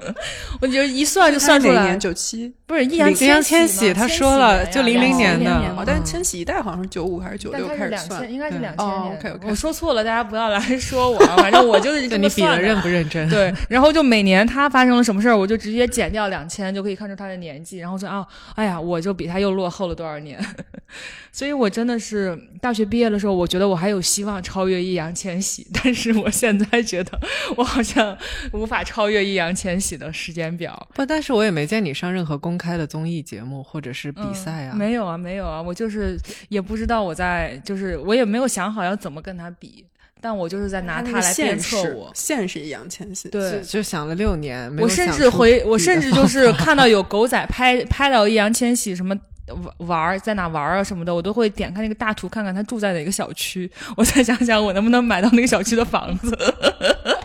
我觉得一算就算出来。九七不是易烊易烊千玺他说了就千禧00年的哦，但是千禧一代好像是九五还是九六开始算，，应该是对两千哦年。，OK，OK 我说错了，大家不要来说我啊，反正我就是这对么你比的认不认真？对，然后就每年他发生了什么事儿，我就直接减掉两千，就可以看出他的年纪，然后说啊，哎呀，我就比他又落后了多少年。所以我真的是大学毕业的时候，我觉得我还有希望超越易烊千玺，但是我现在觉得我好像无法超越易烊千玺的时间表。不，但是我也没见你上任何公开的综艺节目或者是比赛啊。嗯没有啊，没有啊，我就是也不知道我在，就是我也没有想好要怎么跟他比，但我就是在拿那个他来鞭策我。线是易烊千玺，对就，想了六年，没我甚至回，我甚至就是看到 有狗仔拍拍到易烊千玺什么玩玩儿在哪玩儿啊什么的，我都会点开那个大图看看他住在哪个小区，我再想想我能不能买到那个小区的房子，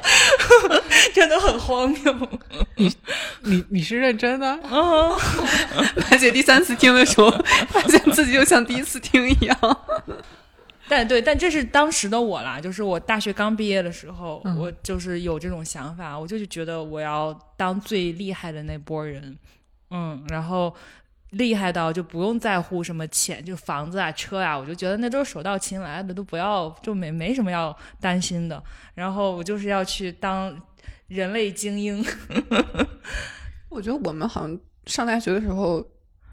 真的很荒谬。你你你是认真的？嗯，马姐第三次听的时候，发现自己就像第一次听一样。但对，但这是当时的我啦，就是我大学刚毕业的时候，嗯。我就是有这种想法，我就是觉得我要当最厉害的那波人，嗯，然后厉害到就不用在乎什么钱，就房子啊、车啊，我就觉得那都是手到擒来的，都不要就没没什么要担心的。然后我就是要去当人类精英，我觉得我们好像上大学的时候，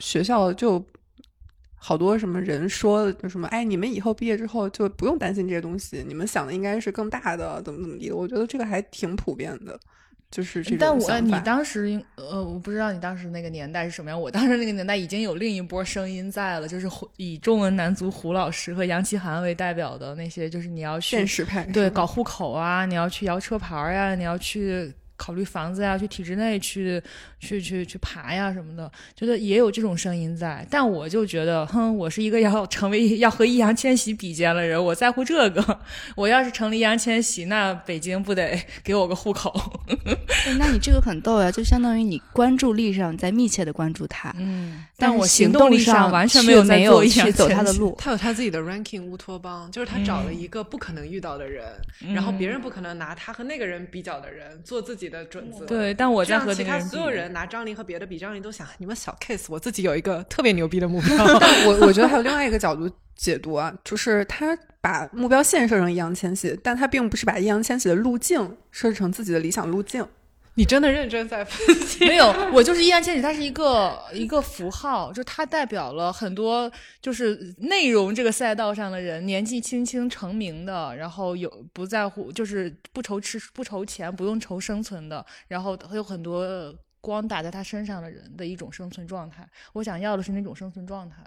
学校就好多什么人说就什么，哎，你们以后毕业之后就不用担心这些东西，你们想的应该是更大的，怎么怎么地的。我觉得这个还挺普遍的，就是这种但我你当时呃，我不知道你当时那个年代是什么样。我当时那个年代已经有另一波声音在了，就是以中文男足胡老师和杨奇涵为代表的那些，就是你要去现实派对搞户口啊，你要去摇车牌儿呀，你要去考虑房子呀，去体制内去去去去爬呀什么的，觉得也有这种声音在。但我就觉得，哼，我是一个要成为 要和易烊千玺比肩的人，我在乎这个。我要是成了易烊千玺，那北京不得给我个户口？哎那你这个很逗呀，就相当于你关注力上在密切的关注他，嗯，但我行动力上完全没有在没有做易烊去走他的路。他有他自己的 ranking 乌托邦，就是他找了嗯一个不可能遇到的人，然后别人不可能拿他和那个人比较的人做自己己的准则。对，但我在和其他人所有人拿张琳和别的比张琳都想你们小 case，我自己有一个特别牛逼的目标。我我觉得还有另外一个角度解读啊，就是他把目标线设成易烊千玺，但他并不是把易烊千玺的路径设置成自己的理想路径。你真的认真在分析？没有，我就是易烊千玺，它是一个一个符号，就它代表了很多就是内容这个赛道上的人，年纪轻轻成名的，然后有不在乎，就是不愁吃不愁钱，不用愁生存的，然后会有很多光打在他身上的人的一种生存状态。我想要的是那种生存状态。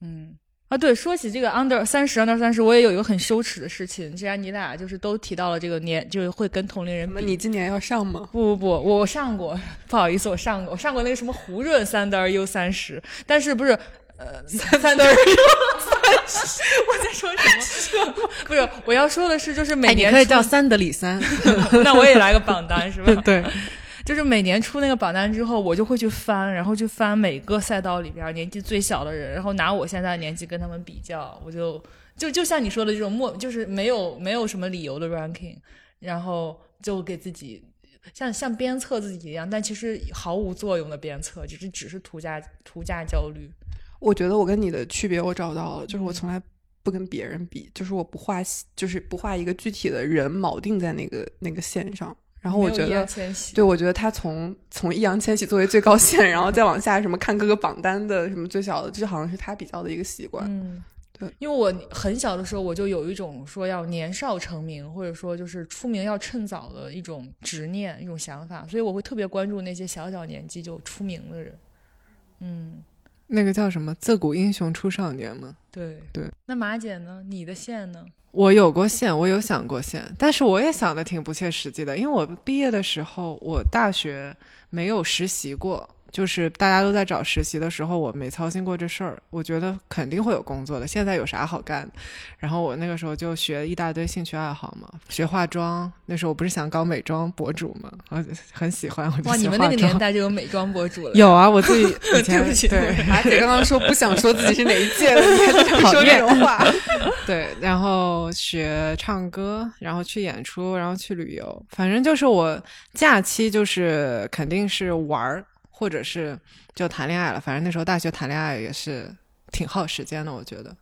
嗯。啊，对，说起这个 under 三十 under 三十，我也有一个很羞耻的事情。既然你俩就是都提到了这个年，就是会跟同龄人比，你今年要上吗？不不不，我上过，不好意思，我上过，我上过那个什么胡润三德 U 三十，但是不是呃三德 U 三十，我在说什么？不是，我要说的是，就是每哎，你年出可以叫三德里三。那我也来个榜单是吧？对，就是每年出那个榜单之后，我就会去翻，然后去翻每个赛道里边年纪最小的人，然后拿我现在的年纪跟他们比较，我就就就像你说的这种莫，就是没有没有什么理由的 ranking，然后就给自己像像鞭策自己一样，但其实毫无作用的鞭策，只是只是图价图价焦虑。我觉得我跟你的区别我找到了，就是我从来不跟别人比，就是我不画，就是不画一个具体的人锚定在那个那个线上。然后我觉得对我觉得他从从易烊千玺作为最高线，然后再往下什么看各个榜单的什么最小的，这好像是他比较的一个习惯。嗯，对，因为我很小的时候我就有一种说要年少成名，或者说就是出名要趁早的一种执念、一种想法，所以我会特别关注那些小小年纪就出名的人。嗯，那个叫什么“自古英雄出少年”吗？对对。那马姐呢？你的线呢？我有过线，我有想过线，但是我也想的挺不切实际的，因为我毕业的时候，我大学没有实习过，就是大家都在找实习的时候，我没操心过这事儿。我觉得肯定会有工作的，现在有啥好干的？然后我那个时候就学一大堆兴趣爱好嘛，学化妆。那时候我不是想搞美妆博主嘛，我很喜欢，哇，你们那个年代就有美妆博主了。有啊，我自己 以前对不起对马姐刚刚说不想说自己是哪一届的，说这种话。对，然后学唱歌，然后去演出，然后去旅游，反正就是我假期就是肯定是玩儿，或者是就谈恋爱了。反正那时候大学谈恋爱也是挺耗时间的，我觉得，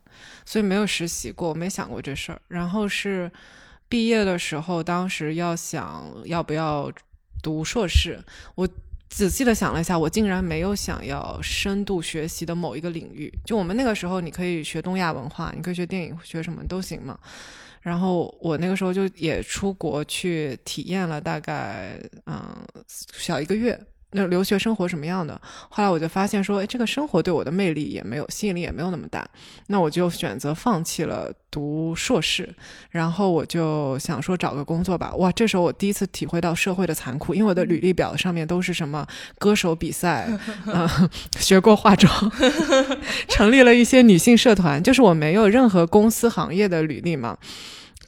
所以没有实习过，我没想过这事儿。然后是毕业的时候，当时要想要不要读硕士，我仔细的想了一下，我竟然没有想要深度学习的某一个领域。就我们那个时候，你可以学东亚文化，你可以学电影，学什么都行嘛。然后我那个时候就也出国去体验了大概嗯小一个月，那留学生活什么样的。后来我就发现说，哎，这个生活对我的魅力也没有吸引力，也没有那么大。那我就选择放弃了读硕士，然后我就想说找个工作吧。哇，这时候我第一次体会到社会的残酷，因为我的履历表上面都是什么歌手比赛，嗯、学过化妆，成立了一些女性社团，就是我没有任何公司行业的履历嘛。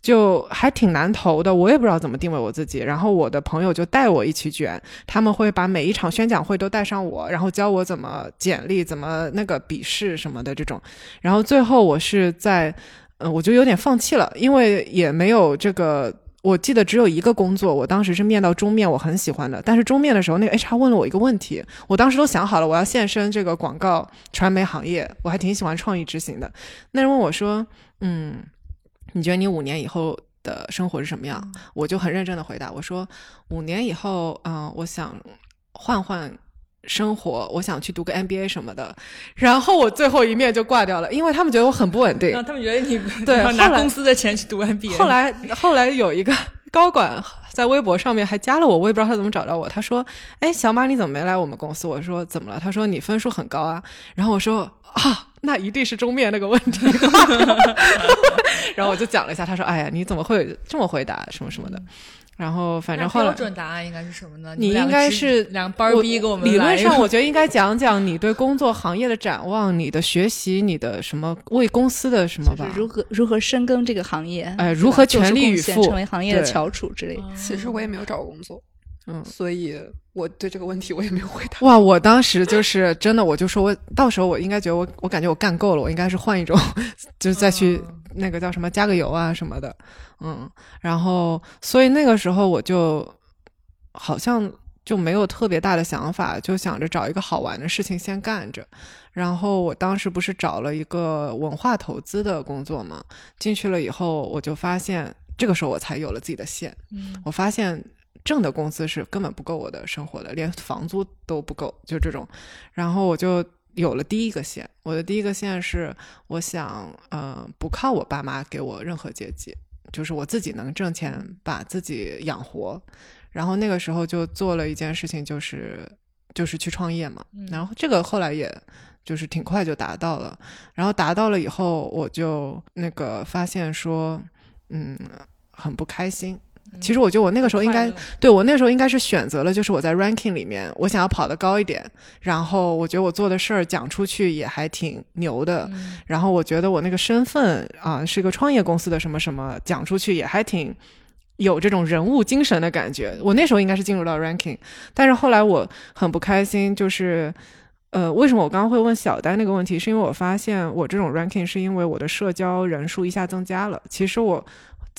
就还挺难投的，我也不知道怎么定位我自己。然后我的朋友就带我一起卷，他们会把每一场宣讲会都带上我，然后教我怎么简历、怎么那个笔试什么的这种。然后最后我是在，呃，我就有点放弃了，因为也没有这个。我记得只有一个工作，我当时是面到中面，我很喜欢的。但是中面的时候，那个 HR 问了我一个问题，我当时都想好了，我要献身这个广告传媒行业，我还挺喜欢创意执行的。那人问我说：“嗯，你觉得你五年以后的生活是什么样？”我就很认真的回答，我说：“五年以后，嗯、我想换换。”生活，我想去读个 MBA 什么的，然后我最后一面就挂掉了，因为他们觉得我很不稳定。让他们觉得你对拿公司的钱去读 MBA。后来后来有一个高管在微博上面还加了我，我也不知道他怎么找到我。他说：“哎，小马你怎么没来我们公司？”我说：“怎么了？”他说：“你分数很高啊。”然后我说：“啊，那一定是中面那个问题。”然后我就讲了一下，他说：“哎呀，你怎么会 这么回答？什么什么的。”然后反正后来标准答案应该是什么呢？你应该是两班儿逼给我们理论上，我觉得应该讲讲你对工作行业的展望，你的学习，你的什么为公司的什么吧。如何如何深耕这个行业，哎如何全力以赴成为行业的翘楚之类的。其实我也没有找过工作，嗯所以我对这个问题我也没有回答。哇！我当时就是真的，我就说我到时候我应该觉得我我感觉我干够了，我应该是换一种，就是再去那个叫什么加个油啊什么的，嗯。然后所以那个时候我就好像就没有特别大的想法，就想着找一个好玩的事情先干着。然后我当时不是找了一个文化投资的工作嘛，进去了以后，我就发现这个时候我才有了自己的线。嗯我发现挣的工资是根本不够我的生活的，连房租都不够，就这种。然后我就有了第一个线，我的第一个线是我想，呃，不靠我爸妈给我任何接济，就是我自己能挣钱，把自己养活。然后那个时候就做了一件事情，就是就是去创业嘛。嗯然后这个后来也就是挺快就达到了。然后达到了以后，我就那个发现说，嗯，很不开心。其实我觉得我那个时候应该对我那时候应该是选择了，就是我在 ranking 里面，我想要跑得高一点，然后我觉得我做的事儿讲出去也还挺牛的，嗯然后我觉得我那个身份啊是个创业公司的什么什么，讲出去也还挺有这种人物精神的感觉。我那时候应该是进入到 ranking，但是后来我很不开心，就是。呃，为什么我刚刚会问小丹那个问题？是因为我发现我这种 ranking 是因为我的社交人数一下增加了。其实我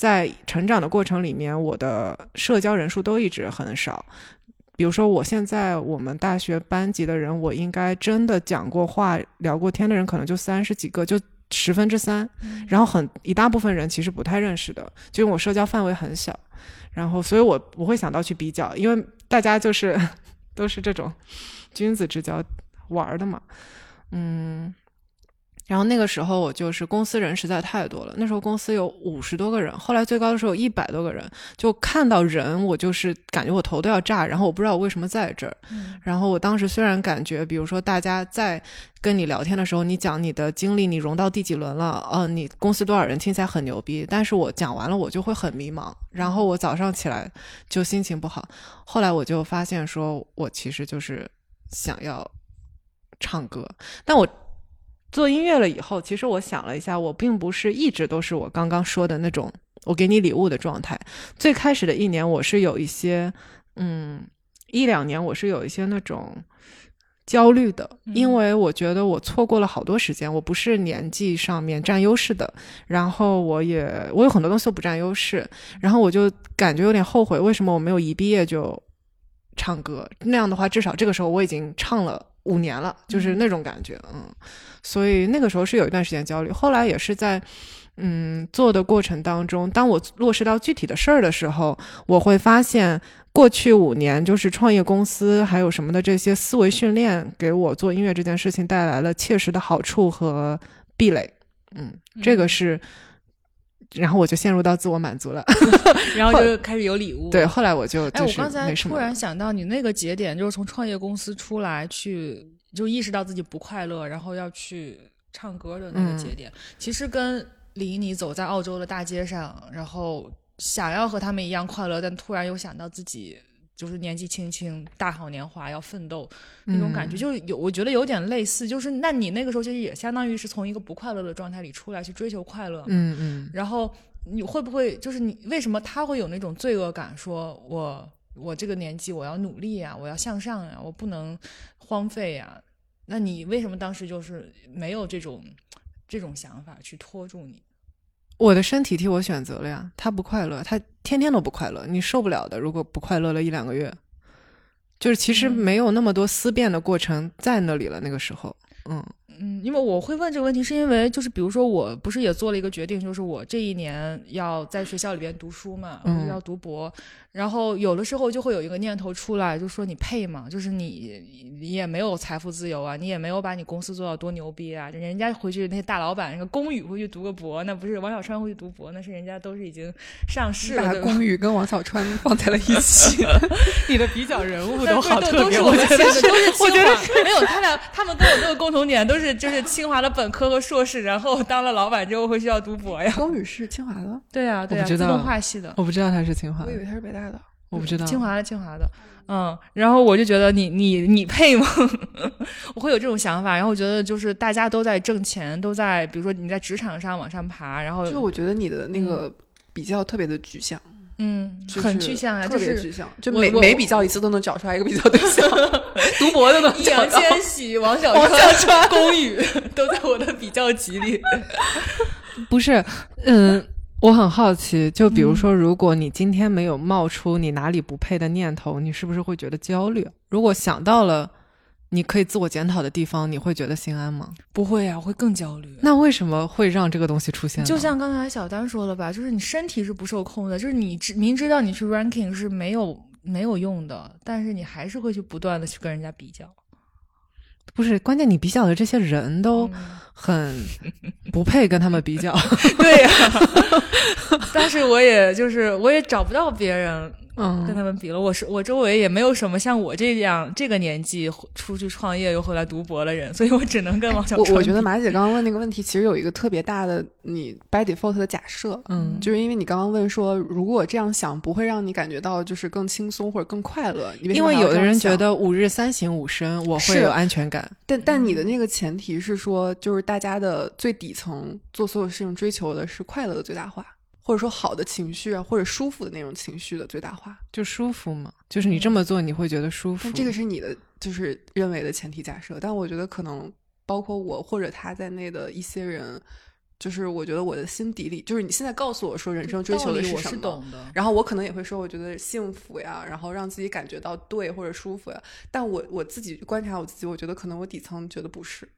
在成长的过程里面，我的社交人数都一直很少。比如说，我现在我们大学班级的人，我应该真的讲过话、聊过天的人，可能就三十几个，就十分之三。然后很一大部分人其实不太认识的，就因为我社交范围很小。然后，所以我不会想到去比较，因为大家就是 都是这种君子之交玩儿的嘛。嗯，然后那个时候我就是公司人实在太多了，那时候公司有五十多个人，后来最高的时候有一百多个人，就看到人我就是感觉我头都要炸，然后我不知道我为什么在这儿。嗯然后我当时虽然感觉，比如说大家在跟你聊天的时候，你讲你的经历，你融到第几轮了，呃，你公司多少人，听起来很牛逼，但是我讲完了，我就会很迷茫，然后我早上起来就心情不好。后来我就发现，说我其实就是想要唱歌，但我做音乐了以后，其实我想了一下，我并不是一直都是我刚刚说的那种我给你礼物的状态。最开始的一年，我是有一些，嗯，一两年我是有一些那种焦虑的，嗯因为我觉得我错过了好多时间，我不是年纪上面占优势的，然后我也我有很多东西都不占优势，然后我就感觉有点后悔，为什么我没有一毕业就唱歌？那样的话，至少这个时候我已经唱了五年了，就是那种感觉，嗯，所以那个时候是有一段时间焦虑，后来也是在。嗯，做的过程当中，当我落实到具体的事儿的时候，我会发现，过去五年就是创业公司还有什么的这些思维训练，给我做音乐这件事情带来了切实的好处和壁垒。嗯，这个是，然后我就陷入到自我满足了。然后就开始有礼物。对，后来我就哎，就是我刚才没什么了。突然想到，你那个节点就是从创业公司出来去，就意识到自己不快乐，然后要去唱歌的那个嗯节点，其实跟离你走在澳洲的大街上，然后想要和他们一样快乐，但突然又想到自己就是年纪轻轻、大好年华要奋斗那种感觉，嗯就有我觉得有点类似。就是那你那个时候其实也相当于是从一个不快乐的状态里出来去追求快乐，嗯嗯然后你会不会就是你为什么他会有那种罪恶感？说我我这个年纪我要努力呀，我要向上呀，我不能荒废呀。那你为什么当时就是没有这种这种想法去拖住你？我的身体替我选择了呀，他不快乐，他天天都不快乐，你受不了的。如果不快乐了一两个月，就是其实嗯没有那么多思辨的过程在那里了。那个时候，嗯嗯，因为我会问这个问题，是因为就是比如说我不是也做了一个决定，就是我这一年要在学校里边读书嘛，我嗯要读博，然后有的时候就会有一个念头出来，就说你配吗？就是你你也没有财富自由啊，你也没有把你公司做到多牛逼啊，人家回去那些大老板，那个龚宇回去读个博，那不是王小川回去读博，那是人家都是已经上市了，把？龚宇跟王小川放在了一起。你的比较人物但都好特别，都是我们觉得都是清我觉得华，没有他俩，他们都有都有共同点，都是就是清华的本科和硕士，然后当了老板之后回去要读博呀。龚宇是清华的，对呀、对呀、动化系的，我不知道他是清华，我以为他是北大的。我不知道清华的，清华的。嗯，然后我就觉得你你你配吗？我会有这种想法，然后我觉得就是大家都在挣钱，都在比如说你在职场上往上爬，然后就我觉得你的那个比较特别的具象，嗯就是很具象啊，特就是别具象，就每每比较一次都能找出来一个比较对象，读博的能易烊。千玺、王小王川、龚宇都在我的比较集里。不是，嗯，我很好奇，就比如嗯说，如果你今天没有冒出你哪里不配的念头，你是不是会觉得焦虑？如果想到了你可以自我检讨的地方，你会觉得心安吗？不会啊，我会更焦虑。那为什么会让这个东西出现呢？就像刚才小丹说的吧，就是你身体是不受控的，就是你知明知道你去 ranking 是没有没有用的，但是你还是会去不断的去跟人家比较。不是关键，你比较的这些人都嗯很不配跟他们比较。对呀、但是我也就是我也找不到别人跟嗯，他们比了。我是我周围也没有什么像我这样这个年纪出去创业又回来读博的人，所以我只能跟王小我我觉得马姐刚刚问那个问题，其实有一个特别大的你 by default 的假设，嗯就是因为你刚刚问说，如果这样想不会让你感觉到就是更轻松或者更快乐，因为有的人觉得五日三省吾身，我会有安全感。但但你的那个前提是说，就是大家的最底层做所有事情追求的是快乐的最大化，或者说好的情绪啊，或者舒服的那种情绪的最大化。就舒服嘛，就是你这么做，你会觉得舒服。但这个是你的就是认为的前提假设，但我觉得可能包括我或者他在内的一些人，就是我觉得我的心底里，就是你现在告诉我说人生追求的是什么，是懂的。然后我可能也会说，我觉得幸福呀，然后让自己感觉到对或者舒服呀。但我我自己观察我自己，我觉得可能我底层觉得不是。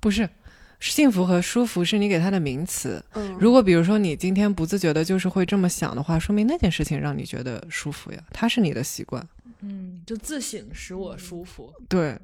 不是幸福和舒服是你给它的名词。嗯，如果比如说你今天不自觉的就是会这么想的话，说明那件事情让你觉得舒服呀，它是你的习惯。嗯，就自省使我舒服。对，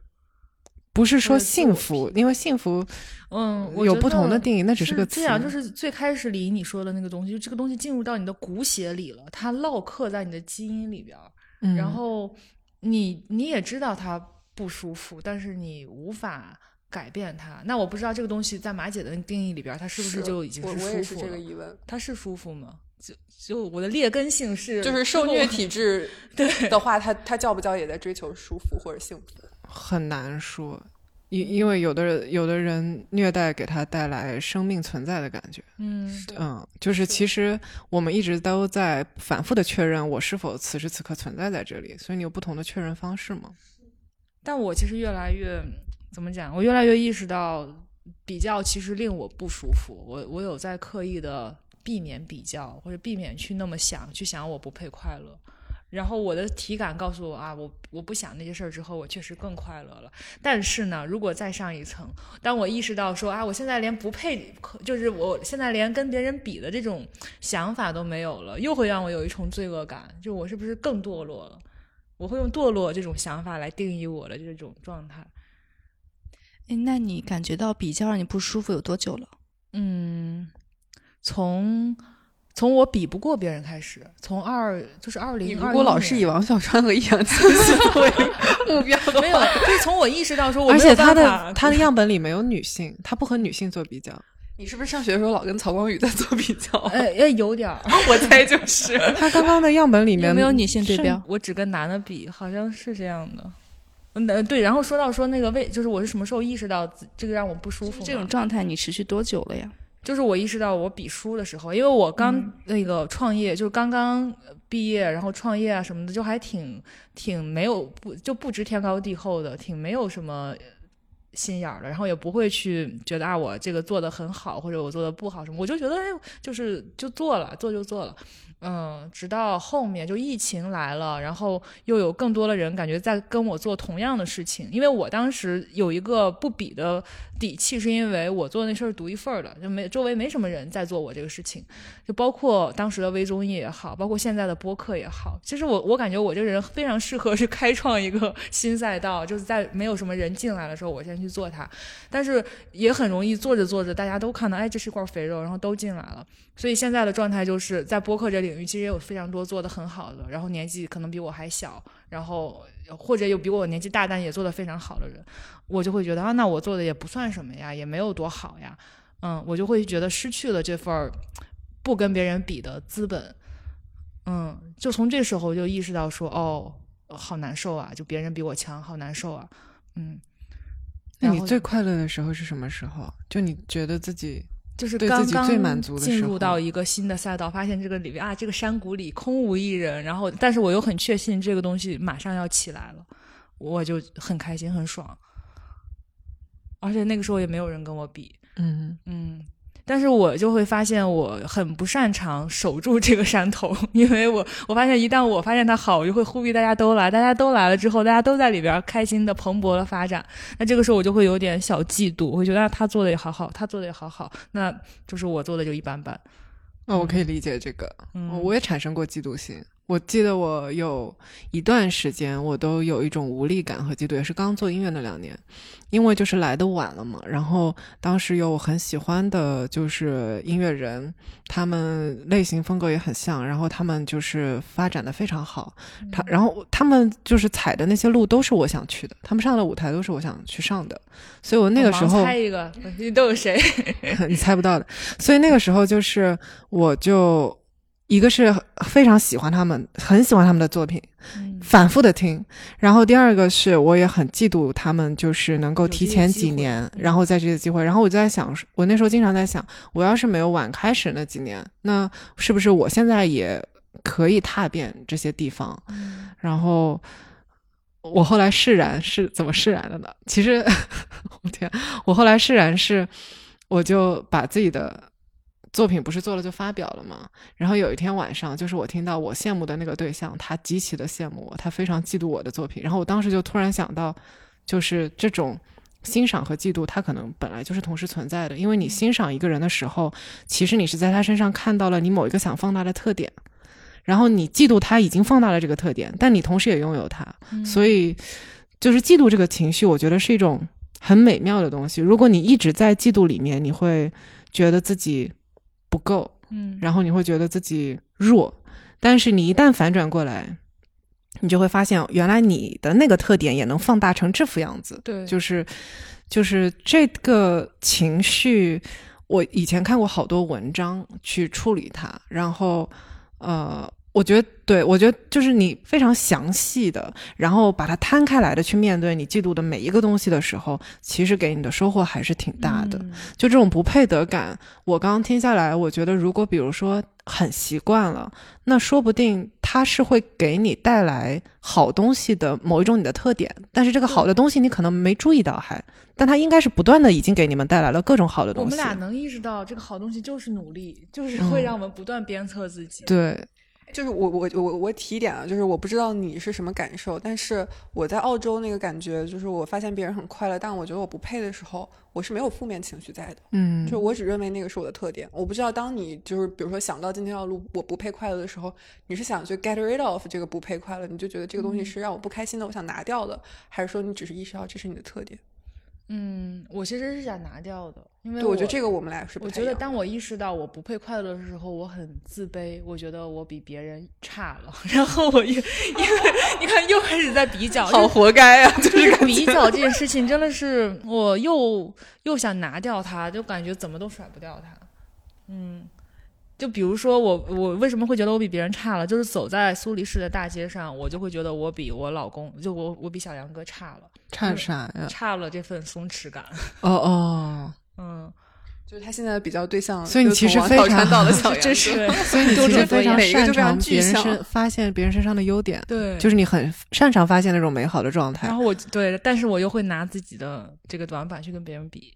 不是说幸福，因为幸福嗯，我有不同的定义，那只是个词。是这样，就是最开始里你说的那个东西，就这个东西进入到你的骨血里了，它烙刻在你的基因里边儿，嗯然后你你也知道它不舒服，但是你无法改变它。那我不知道这个东西在马姐的定义里边，它是不是就已经我我舒也是这个？疑问，它是舒服吗？就就我的劣根性是就是受虐体质 对的话，他他叫不叫也在追求舒服或者幸福？很难说，因因为有的人有的人虐待给他带来生命存在的感觉。嗯嗯，就是其实我们一直都在反复的确认我是否此时此刻存在在这里，所以你有不同的确认方式吗？但我其实越来越怎么讲？我越来越意识到，比较其实令我不舒服。我我有在刻意的避免比较，或者避免去那么想，去想我不配快乐。然后我的体感告诉我啊，我我不想那些事儿之后，我确实更快乐了。但是呢，如果再上一层，当我意识到说啊，我现在连不配，就是我现在连跟别人比的这种想法都没有了，又会让我有一重罪恶感，就我是不是更堕落了？我会用堕落这种想法来定义我的这种状态。哎，那你感觉到比较让你不舒服有多久了？嗯，从从我比不过别人开始，从二就是二零，你如果老是以王小川和易烊千玺 为目标的没有，话，就是从我意识到说我而且他的他的样本里没有女性，他不和女性做比较。你是不是上学的时候老跟曹光宇在做比较？哎哎有点儿，我猜就是。他刚刚的样本里面有没有女性对标？我只跟男的比，好像是这样的。嗯，呃对。然后说到说那个为，就是我是什么时候意识到这个让我不舒服？这种状态你持续多久了呀？就是我意识到我比输的时候，因为我刚那个创业，就是刚刚毕业，然后创业啊什么的，就还挺挺没有不就不知天高地厚的，挺没有什么心眼儿的，然后也不会去觉得啊我这个做的很好，或者我做的不好什么，我就觉得哎，就是就做了，做就做了。嗯，直到后面就疫情来了，然后又有更多的人感觉在跟我做同样的事情，因为我当时有一个不比的底气，是因为我做那事儿独一份儿的，就没周围没什么人在做我这个事情，就包括当时的微综艺也好，包括现在的播客也好，其实我我感觉我这个人非常适合去开创一个 新赛道，就是在没有什么人进来的时候，我先去做它，但是也很容易做着做着，大家都看到哎这是一块肥肉，然后都进来了。所以现在的状态就是在播客这领域，其实也有非常多做的很好的，然后年纪可能比我还小，然后或者有比我年纪大但也做的非常好的人，我就会觉得啊，那我做的也不算什么呀，也没有多好呀，嗯，我就会觉得失去了这份儿不跟别人比的资本，嗯，就从这时候就意识到说，哦，好难受啊，就别人比我强，好难受啊，嗯。那你最快乐的时候是什么时候？就你觉得自己就是刚刚进入到一个新的赛道，发现这个里面啊，这个山谷里空无一人，然后但是我又很确信这个东西马上要起来了，我就很开心很爽，而且那个时候也没有人跟我比，嗯。嗯，但是我就会发现我很不擅长守住这个山头，因为我我发现一旦我发现它好，我就会呼吁大家都来，大家都来了之后，大家都在里边开心的蓬勃的发展，那这个时候我就会有点小嫉妒，我会觉得啊他做的也好好，他做的也好好，那就是我做的就一般般。哦，我可以理解这个，嗯我也产生过嫉妒心。我记得我有一段时间，我都有一种无力感和嫉妒，也是刚做音乐那两年，因为就是来的晚了嘛。然后当时有我很喜欢的，就是音乐人，他们类型风格也很像，然后他们就是发展的非常好。他然后他们就是踩的那些路都是我想去的，他们上的舞台都是我想去上的，所以我那个时候猜一个，你都有谁？你猜不到的。所以那个时候就是，我就一个是非常喜欢他们，很喜欢他们的作品，嗯反复的听。然后第二个是，我也很嫉妒他们，就是能够提前几年，嗯然后在这个机会。然后我就在想，我那时候经常在想，我要是没有晚开始那几年，那是不是我现在也可以踏遍这些地方？嗯然后我后来释然是怎么释然的呢？其实，我天，我后来释然是，我就把自己的作品不是做了就发表了嘛。然后有一天晚上，就是我听到我羡慕的那个对象，他极其的羡慕我，他非常嫉妒我的作品。然后我当时就突然想到，就是这种。欣赏和嫉妒，它可能本来就是同时存在的。因为你欣赏一个人的时候，其实你是在他身上看到了你某一个想放大的特点，然后你嫉妒他已经放大了这个特点，但你同时也拥有它，所以就是嫉妒这个情绪，我觉得是一种很美妙的东西。如果你一直在嫉妒里面，你会觉得自己不够，嗯。然后你会觉得自己弱，但是你一旦反转过来，你就会发现，原来你的那个特点也能放大成这副样子。对，就是就是这个情绪，我以前看过好多文章去处理它，然后呃，我觉得对我觉得就是你非常详细的，然后把它摊开来的去面对你嫉妒的每一个东西的时候，其实给你的收获还是挺大的。嗯就这种不配得感，我刚刚听下来，我觉得如果比如说很习惯了，那说不定它是会给你带来好东西的某一种你的特点，但是这个好的东西你可能没注意到还，但它应该是不断的已经给你们带来了各种好的东西。我们俩能意识到这个好东西就是努力，就是嗯会让我们不断鞭策自己。对，就是我我我我提一点啊，就是我不知道你是什么感受，但是我在澳洲那个感觉，就是我发现别人很快乐，但我觉得我不配的时候，我是没有负面情绪在的，嗯就我只认为那个是我的特点。我不知道当你就是比如说想到今天要录我不配快乐的时候，你是想去 get rid of 这个不配快乐，你就觉得这个东西是让我不开心的，我想拿掉的，还是说你只是意识到这是你的特点？嗯，我其实是想拿掉的，因为对，我觉得这个。我们俩是不我觉得当我意识到我不配快乐的时候，我很自卑，我觉得我比别人差了，然后我又因为你看又开始在比较，好活该啊！就就是比较这件事情真的是我又又想拿掉它，就感觉怎么都甩不掉它。嗯，就比如说我我为什么会觉得我比别人差了？就是走在苏黎世的大街上，我就会觉得我比我老公，就我我比小杨哥差了，差啥呀？差了这份松弛感。哦哦，嗯，就是他现在比较对象，所以你其实非常到了小 杨这是哥所以你其实非常擅就非常长别人身发现别人身上的优点，对，就是你很擅长发现那种美好的状态然。后我对，但是我又会拿自己的这个短板去跟别人比。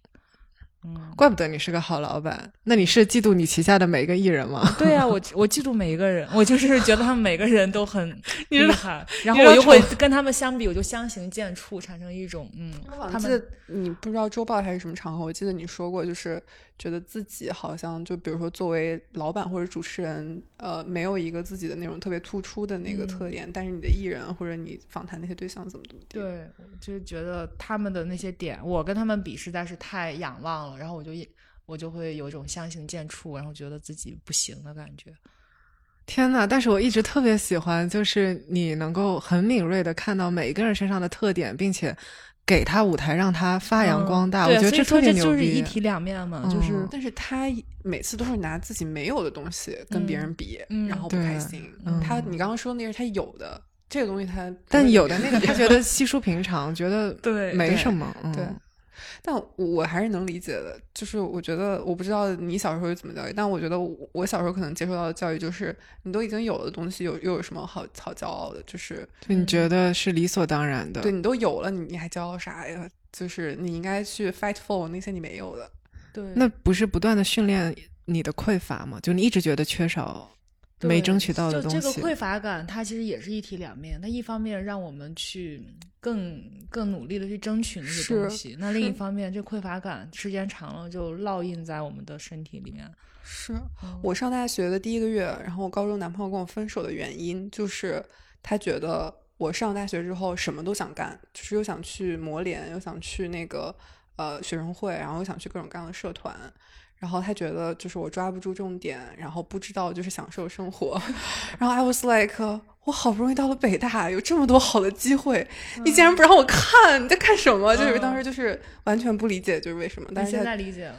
嗯，怪不得你是个好老板，那你是嫉妒你旗下的每一个艺人吗？对呀、我我嫉妒每一个人，我就是觉得他们每个人都很 厉害，然后我就会跟他们相比，我就相形见绌，产生一种嗯，他们他们你不知道周报还是什么场合，我记得你说过，就是觉得自己好像就比如说作为老板或者主持人，呃，没有一个自己的那种特别突出的那个特点，但是你的艺人或者你访谈那些对象怎么怎么地，对，就是觉得他们的那些点，我跟他们比实在是太仰望了，然后我就我就会有一种相形见绌，然后觉得自己不行的感觉。天呐！但是我一直特别喜欢，就是你能够很敏锐的看到每一个人身上的特点，并且给他舞台让他发扬光大。我觉得这特别牛逼就是一逼。体两面嘛，就是嗯但是他每次都是拿自己没有的东西跟别人比，嗯然后不开心。嗯他你刚刚说那是他有的这个东西他，但有的那个他觉得稀疏平常，觉得 对对没什么。嗯对，但我还是能理解的，就是我觉得我不知道你小时候是怎么教育，但我觉得我我小时候可能接受到的教育就是，你都已经有了的东西，有又有什么好好骄傲的？就是就你觉得是理所当然的。对你都有了，你你还骄傲啥呀？就是你应该去 fight for 那些你没有的。对，那不是不断的训练你的匮乏吗？就你一直觉得缺少没争取到的就东西。这个匮乏感，它其实也是一体两面。它一方面让我们去更更努力的去争取那些东西，那另一方面，这匮乏感时间长了就烙印在我们的身体里面。是我上大学的第一个月，然后我高中男朋友跟我分手的原因就是他觉得我上大学之后什么都想干，就是又想去模联，又想去那个呃学生会，然后又想去各种各样的社团。然后他觉得就是我抓不住重点，然后不知道就是享受生活。然后 I was like，我好不容易到了北大，有这么多好的机会，你竟然不让我看，你在看什么？就是当时就是完全不理解，就是为什么。但是现在理解了，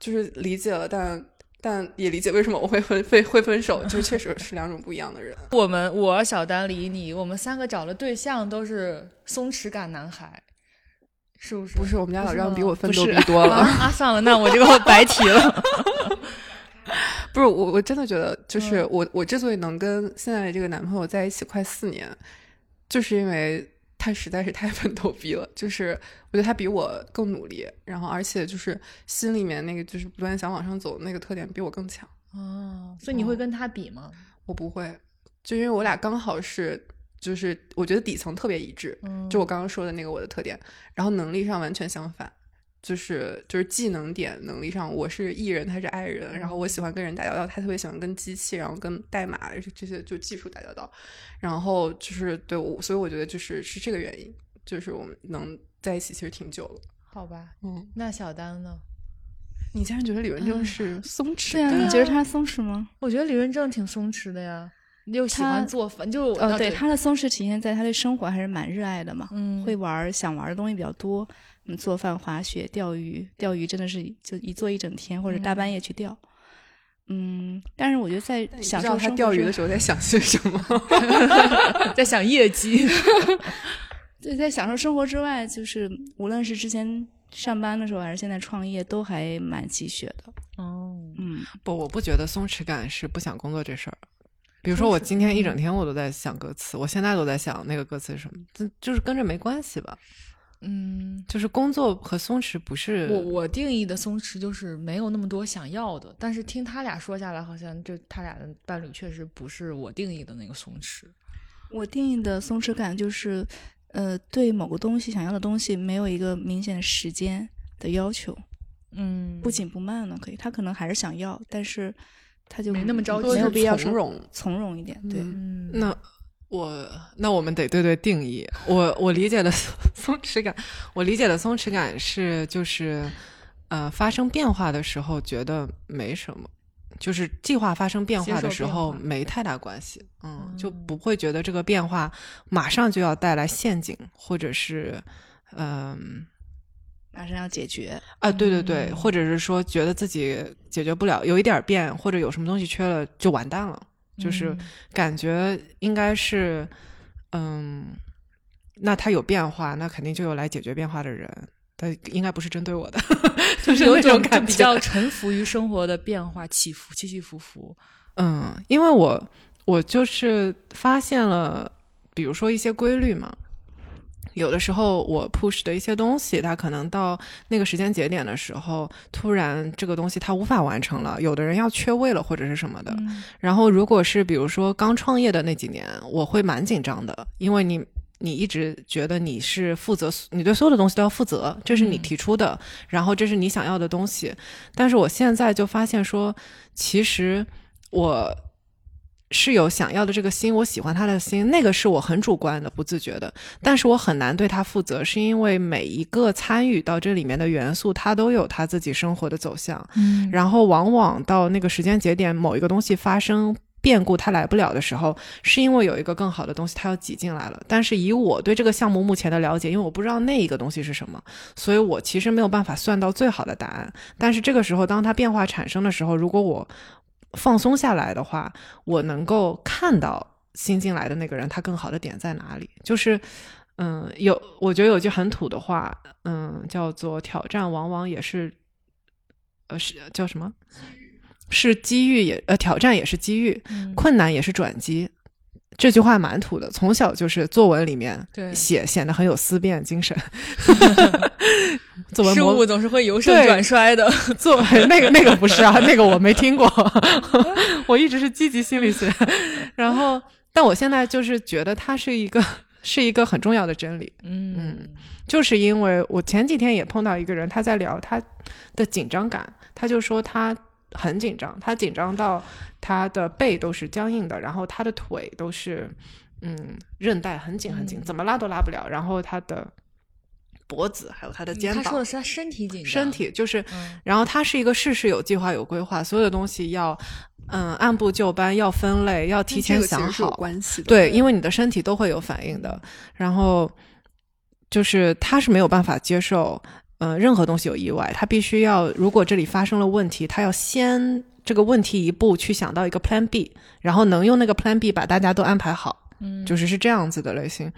就是理解了，但但也理解为什么我会分会会分手，就确实是两种不一样的人。我们我小丹离你，我们三个找的对象都是松弛感男孩，是不是？不是我们家老张比我奋斗逼多了，啊啊！算了，那我这个 白提了。不是我我真的觉得，就是嗯我我之所以能跟现在的这个男朋友在一起快四年，就是因为他实在是太奋斗逼了，就是我觉得他比我更努力，然后而且就是心里面那个就是不断想往上走的那个特点比我更强。哦，所以你会跟他比吗？我不会，就因为我俩刚好是，就是我觉得底层特别一致，嗯就我刚刚说的那个我的特点，然后能力上完全相反，就是就是技能点能力上，我是艺人，他是爱人，然后我喜欢跟人打交道，他特别喜欢跟机器，然后跟代码这这些就技术打交道，然后就是对我，所以我觉得就是是这个原因，就是我们能在一起其实挺久了。好吧，嗯，那小丹呢？你竟然觉得李文正是松弛对啊，你觉得他松弛吗？我觉得李文正挺松弛的呀，又喜欢做饭，就哦，对，他的松弛体现在他对生活还是蛮热爱的嘛，嗯会玩儿想玩儿的东西比较多，嗯，做饭、滑雪、钓鱼，钓鱼真的是就一坐一整天，或者大半夜去钓。嗯，但是我觉得在享受他钓鱼的时候在想些什么？在想业绩。对，在享受生活之外，就是无论是之前上班的时候，还是现在创业，都还蛮积雪的。哦，嗯，不，我不觉得松弛感是不想工作这事儿。比如说，我今天一整天我都在想歌词，我现在都在想那个歌词是什么，这就是跟这没关系吧？嗯，就是工作和松弛不是我我定义的松弛就是没有那么多想要的，但是听他俩说下来，好像就他俩的伴侣确实不是我定义的那个松弛。我定义的松弛感就是，呃，对某个东西想要的东西没有一个明显的时间的要求，嗯不紧不慢呢，可以。他可能还是想要，但是他就没那么着急没有必要从容。从容一点。对，嗯，那我那我们得对对定义。我我理解的 松弛感，我理解的松弛感是就是呃发生变化的时候觉得没什么。就是计划发生变化的时候没太大关系，嗯，就嗯不会觉得这个变化马上就要带来陷阱，或者是，嗯、马上要解决。啊，对对对，嗯或者是说觉得自己解决不了，有一点变，或者有什么东西缺了就完蛋了，就是嗯感觉应该是，嗯，那他有变化，那肯定就有来解决变化的人，他应该不是针对我的，就是有一种感觉种就比较臣服于生活的变化，起伏起起伏伏。嗯，因为我我就是发现了，比如说一些规律嘛。有的时候我 push 的一些东西，它可能到那个时间节点的时候，突然这个东西它无法完成了，有的人要缺位了或者是什么的。嗯然后如果是比如说刚创业的那几年，我会蛮紧张的，因为你你一直觉得你是负责，你对所有的东西都要负责，这是你嗯提出的，然后这是你想要的东西。但是我现在就发现说，其实我是有想要的这个心，我喜欢他的心，那个是我很主观的、不自觉的，但是我很难对他负责，是因为每一个参与到这里面的元素，它都有他自己生活的走向。嗯然后往往到那个时间节点，某一个东西发生变故，它来不了的时候，是因为有一个更好的东西它要挤进来了。但是以我对这个项目目前的了解，因为我不知道那一个东西是什么，所以我其实没有办法算到最好的答案。但是这个时候，当它变化产生的时候，如果我放松下来的话，我能够看到新进来的那个人他更好的点在哪里，就是。嗯，有，我觉得有句很土的话，嗯，叫做挑战往往也是，呃，是叫什么？是机遇也，呃，挑战也是机遇，嗯困难也是转机。这句话蛮土的，从小就是作文里面对写，显得很有思辨精神。作文事物总是会由盛转衰的。作文那个那个不是啊，那个我没听过，我一直是积极心理学。然后，但我现在就是觉得它是一个是一个很重要的真理，嗯就是因为我前几天也碰到一个人，他在聊他的紧张感，他就说他很紧张，他紧张到他的背都是僵硬的，然后他的腿都是嗯韧带很紧很紧，嗯怎么拉都拉不了，然后他的脖子还有他的肩膀，他说的是他身体紧张，身体就是嗯然后他是一个事事有计划、有规划，所有的东西要嗯按部就班，要分类，要提前想好。关系的。对，因为你的身体都会有反应的。然后就是他是没有办法接受，呃，任何东西有意外，他必须要，如果这里发生了问题，他要先这个问题一步去想到一个 Plan B，然后能用那个 Plan B 把大家都安排好。嗯就是是这样子的类型。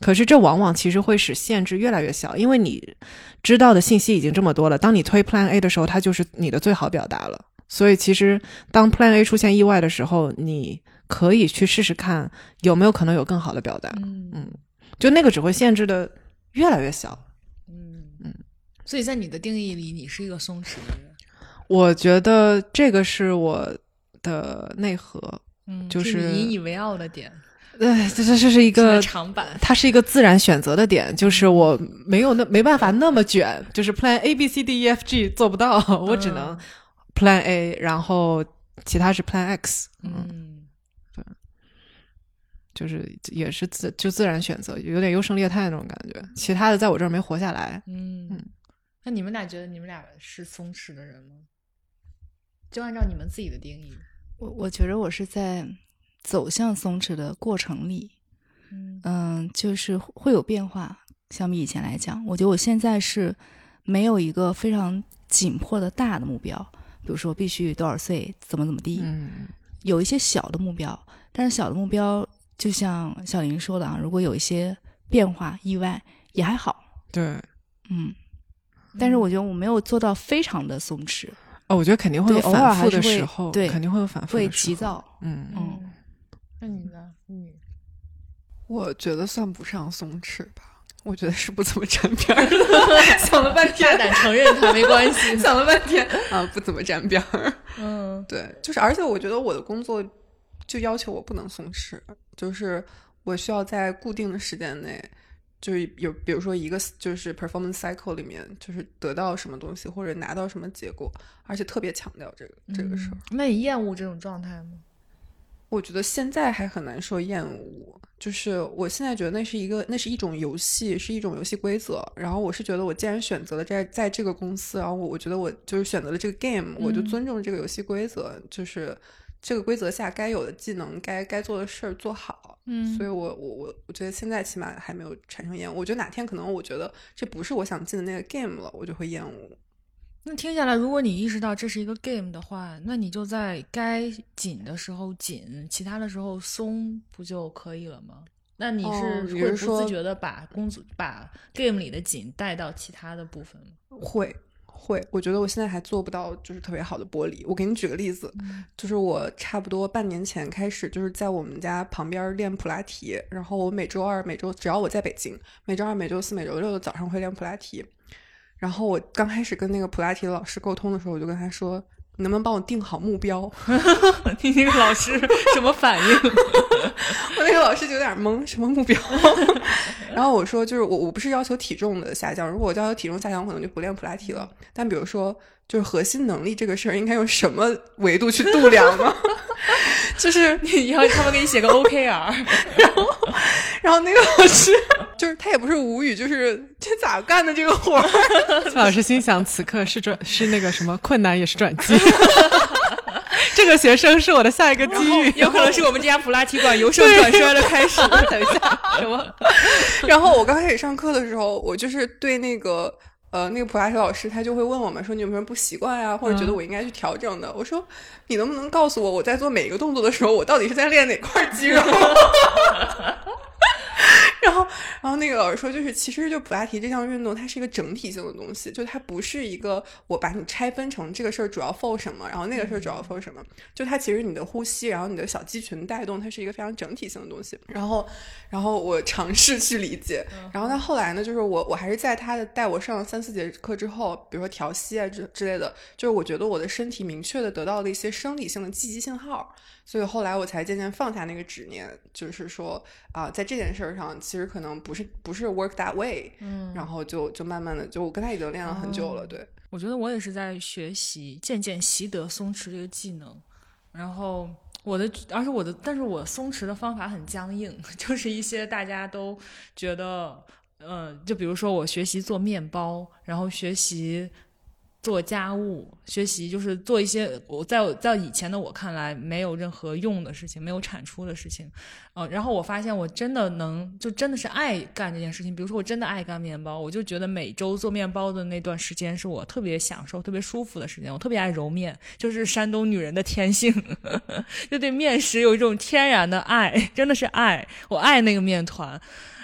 可是这往往其实会使限制越来越小，因为你知道的信息已经这么多了。当你推 Plan A 的时候，它就是你的最好表达了。所以其实当 Plan A 出现意外的时候，你可以去试试看有没有可能有更好的表达。嗯嗯，就那个只会限制的越来越小。所以在你的定义里，你是一个松弛的人。我觉得这个是我的内核。嗯，就是引以为傲的点，对，这这这是一个个长板。它是一个自然选择的点，就是我没有那没办法那么卷，就是 Plan A B C D E F G 做不到，我只能 Plan A，然后其他是 Plan X，嗯，嗯就是也是自就自然选择，有点优胜劣汰那种感觉，其他的在我这儿没活下来。嗯嗯，那你们俩觉得你们俩是松弛的人吗？就按照你们自己的定义。我我觉得我是在走向松弛的过程里，嗯嗯，就是会有变化。相比以前来讲，我觉得我现在是没有一个非常紧迫的大的目标，比如说必须多少岁怎么怎么地，嗯有一些小的目标，但是小的目标就像小林说的啊，如果有一些变化意外也还好，对，嗯。但是我觉得我没有做到非常的松弛，哦，我觉得肯定会有对偶尔反复的时候，对肯定会有反复会的时候，急躁。嗯嗯，那你呢？你我觉得算不上松弛吧，我觉得是不怎么沾边儿的。想了半大天，胆承认它没关系。想了半天 啊，不怎么沾边儿。嗯对，就是而且我觉得我的工作就要求我不能松弛，就是我需要在固定的时间内，就是有比如说一个就是 performance cycle 里面，就是得到什么东西或者拿到什么结果，而且特别强调这个这个事儿。嗯那你厌恶这种状态吗？我觉得现在还很难说厌恶，就是我现在觉得那是一个，那是一种游戏，是一种游戏规则。然后我是觉得，我既然选择了在在这个公司，然后我我觉得我就是选择了这个 game，我就嗯尊重这个游戏规则，就是这个规则下该有的技能、该该做的事儿做好。嗯所以我我我我觉得现在起码还没有产生厌恶。我觉得哪天可能我觉得这不是我想进的那个 game 了，我就会厌恶。那听下来，如果你意识到这是一个 game 的话，那你就在该紧的时候紧，其他的时候松，不就可以了吗？那你哦是你会不自觉的把工作、把 game 里的紧带到其他的部分吗？会会，我觉得我现在还做不到，就是特别好的剥离。我给你举个例子，就是我差不多半年前开始，就是在我们家旁边练普拉提，然后我每周二、每周只要我在北京，每周二、每周四、每周六的早上会练普拉提。然后我刚开始跟那个普拉提老师沟通的时候，我就跟他说：“你能不能帮我定好目标？”你那个老师 什么反应？我那个老师就有点懵，什么目标？然后我说，就是我我不是要求体重的下降，如果我要求体重下降，我可能就不练普拉提了。但比如说，就是核心能力这个事儿，应该用什么维度去度量呢？就是你要他们给你写个 OKR，然后那个老师就是他也不是无语，就是这咋干的这个活 老师心想，此刻是转是那个什么困难也是转机。这个学生是我的下一个机遇，有可能是我们这家 普拉提馆由盛转衰的开始。等一下，什么？然后我刚开始上课的时候，我就是对那个呃那个普拉提老师，他就会问我们说你有没有不习惯啊，或者觉得我应该去调整的。我说你能不能告诉我，我在做每一个动作的时候，我到底是在练哪块肌肉？然后后然后那个老师说，就是其实就普拉提这项运动，它是一个整体性的东西，就它不是一个我把你拆分成这个事儿主要 for 什么，然后那个事儿主要 for 什么，就它其实你的呼吸，然后你的小肌群带动，它是一个非常整体性的东西。然后然后我尝试去理解，然后他后来呢，就是我我还是在他的带我上了三四节课之后，比如说调息啊之之类的，就是我觉得我的身体明确的得到了一些生理性的积极信号，所以后来我才渐渐放下那个执念，就是说啊、在这件事儿上，其实可能不是不是 work that way，嗯。然后就就慢慢的就我跟他已经练了很久了，哦对，我觉得我也是在学习，渐渐习得松弛这个技能。然后我的，而且我的，但是我松弛的方法很僵硬，就是一些大家都觉得，呃，就比如说我学习做面包，然后学习做家务，学习就是做一些我在我在以前的我看来没有任何用的事情，没有产出的事情，呃，然后我发现我真的能，就真的是爱干这件事情。比如说我真的爱干面包，我就觉得每周做面包的那段时间是我特别享受、特别舒服的时间。我特别爱揉面，就是山东女人的天性，就对面食有一种天然的爱，真的是爱，我爱那个面团。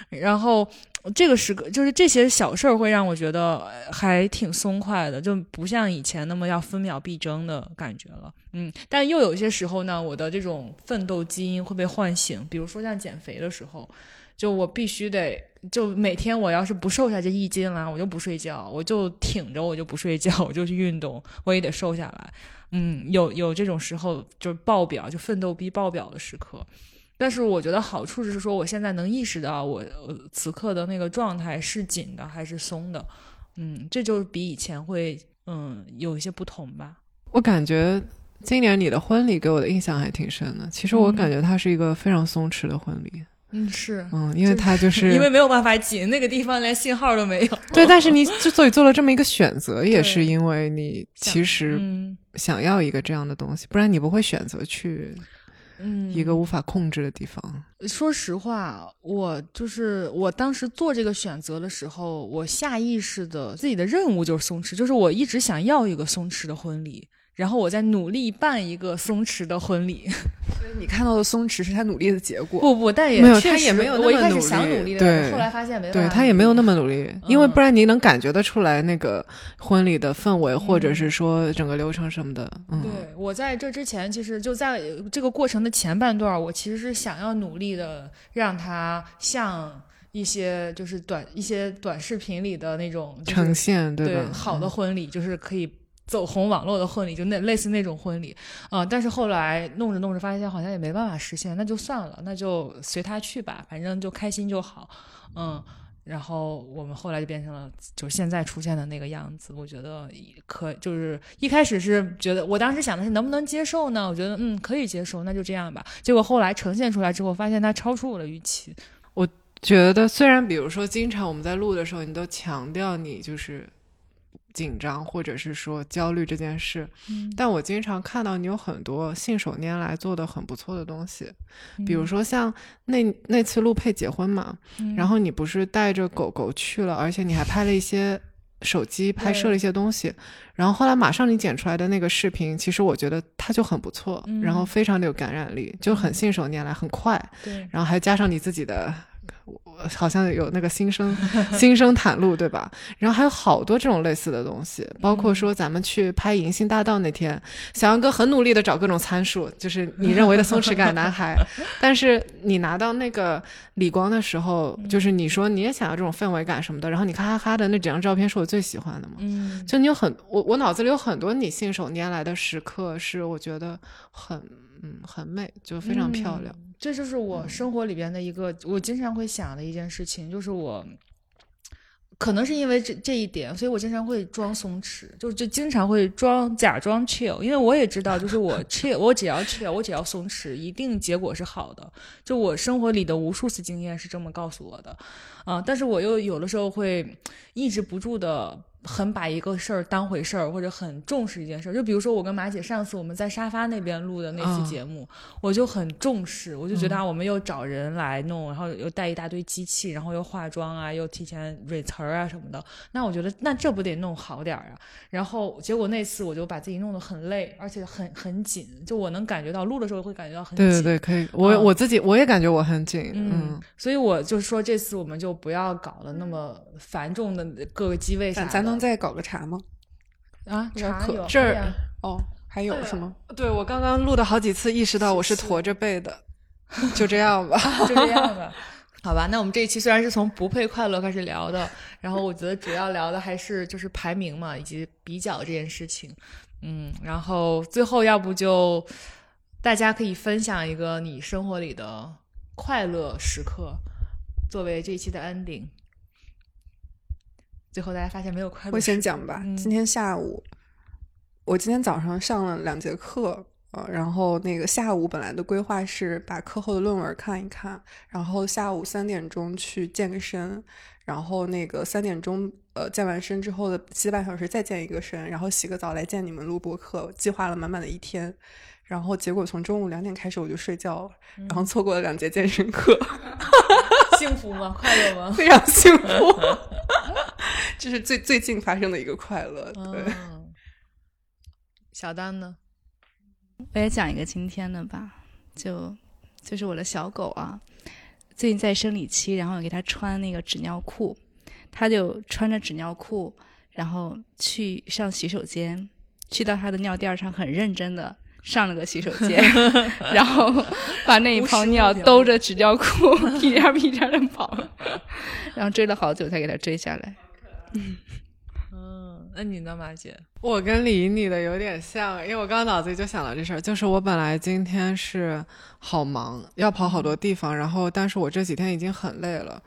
然后这个时刻，就是这些小事儿会让我觉得还挺松快的，就不像以前那么要分秒必争的感觉了。嗯，但又有些时候呢，我的这种奋斗基因会被唤醒，比如说像减肥的时候，就我必须得，就每天我要是不瘦下这一斤来，我就不睡觉，我就挺着，我就不睡觉，我就去运动，我也得瘦下来。嗯，有有这种时候就是爆表，就奋斗逼爆表的时刻。但是我觉得好处是说，我现在能意识到我呃此刻的那个状态是紧的还是松的，嗯，这就比以前会嗯有一些不同吧。我感觉今年你的婚礼给我的印象还挺深的。其实我嗯感觉它是一个非常松弛的婚礼，嗯，是嗯，因为它就是因为没有办法紧，那个地方连信号都没有。对，但是你之所以做了这么一个选择，也是因为你其实嗯想要一个这样的东西，不然你不会选择去嗯，一个无法控制的地方。说实话，我就是我当时做这个选择的时候，我下意识的自己的任务就是松弛，就是我一直想要一个松弛的婚礼，然后我在努力办一个松弛的婚礼。所 以你看到的松弛是他努力的结果。不不，但也没有他也没有那我一开始么努力想努力的，对后来发现没办对，他也没有那。么努力，因为嗯不然你能感觉得出来那个婚礼的氛围，或者是说整个流程什么的。嗯，对，我在这之前，其实就在这个过程的前半段，我其实是想要努力的让他像一些就是短一些短视频里的那种、就是、呈现对吧？好的婚礼，就是可以走红网络的婚礼，就那类似那种婚礼啊、但是后来弄着弄着发现好像也没办法实现，那就算了，那就随他去吧，反正就开心就好，嗯。然后我们后来就变成了就是现在出现的那个样子，我觉得可就是一开始是觉得，我当时想的是能不能接受呢？我觉得嗯可以接受，那就这样吧。结果后来呈现出来之后，发现它超出我的预期。我觉得虽然比如说经常我们在录的时候，你都强调你就是紧张或者是说焦虑这件事，嗯。但我经常看到你有很多信手拈来做的很不错的东西，比如嗯。说像那那次陆佩结婚嘛，嗯然后你不是带着狗狗去了，而且你还拍了一些手机拍摄了一些东西，然后后来马上你剪出来的那个视频，其实我觉得它就很不错，嗯。然后非常的有感染力，就很信手拈来，很快，对。然后还加上你自己的。我好像有那个新生新生袒露，对吧？然后还有好多这种类似的东西，包括说咱们去拍《银杏大道》那天，小杨哥很努力的找各种参数，就是你认为的松弛感男孩，但是你拿到那个理光的时候，就是你说你也想要这种氛围感什么的，然后你咔咔咔的那几张照片是我最喜欢的嘛。嗯就你有很我我脑子里有很多你信手拈来的时刻，是我觉得很嗯很美，就非常漂亮。嗯这就是我生活里边的一个，我经常会想的一件事情，就是我。可能是因为这这一点，所以我经常会装松弛，就就经常会装假装 chill，因为我也知道，就是我 chill，我只要 chill，我只要松弛，一定结果是好的。就我生活里的无数次经验是这么告诉我的，啊、但是我又有的时候会抑制不住的很把一个事儿当回事儿，或者很重视一件事儿。就比如说我跟马姐上次我们在沙发那边录的那嗯期节目，我就很重视，我就觉得啊，我们又找人来弄，然后又带一大堆机器，然后又化妆啊，又提前蕊词儿啊什么的。那我觉得那这不得弄好点儿啊？然后结果那次我就把自己弄得很累，而且很很紧，就我能感觉到录的时候会感觉到很紧。对对对，可以。我、嗯我自己我也感觉我很紧，嗯，所以我就说这次我们就不要搞得那么繁重的各个机位啥咱的。咱能再搞个茶吗？啊，茶有这儿哦，还有是吗？对我刚刚录的好几次，意识到我是驼着背的，就这样吧。就这样吧。好吧，那我们这一期虽然是从不配快乐开始聊的，然后我觉得主要聊的还是就是排名嘛，以及比较这件事情。嗯，然后最后要不就大家可以分享一个你生活里的快乐时刻，作为这一期的 ending。最后大家发现没有快乐，我先讲吧。嗯今天下午，我今天早上上了两节课，呃，然后那个下午本来的规划是把课后的论文看一看，然后下午三点钟去健个身，然后那个三点钟呃健完身之后的七个半小时再健一个身，然后洗个澡来见你们录播课，计划了满满的一天。然后结果从中午两点开始我就睡觉了，然后错过了两节健身课，幸福吗？快乐吗？非常幸福。这是最最近发生的一个快乐，对。嗯，小丹呢？我也讲一个今天的吧，就就是我的小狗啊，最近在生理期，然后给它穿那个纸尿裤，它就穿着纸尿裤，然后去上洗手间，去到它的尿垫上，很认真的上了个洗手间，然后把那一泡尿兜着纸尿裤 屁颠屁颠的跑，然后追了好久才给他追下来。嗯，那你呢，马姐？我跟李你的有点像，因为我刚刚脑子里就想到这事儿，就是我本来今天是好忙，要跑好多地方，然后但是我这几天已经很累了，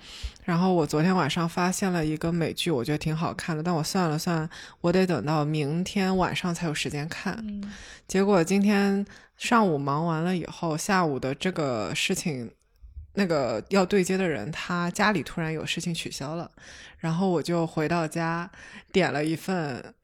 然后我昨天晚上发现了一个美剧，我觉得挺好看的，但我算了算，我得等到明天晚上才有时间看，嗯。结果今天上午忙完了以后，下午的这个事情，那个要对接的人他家里突然有事情取消了，然后我就回到家点了一份。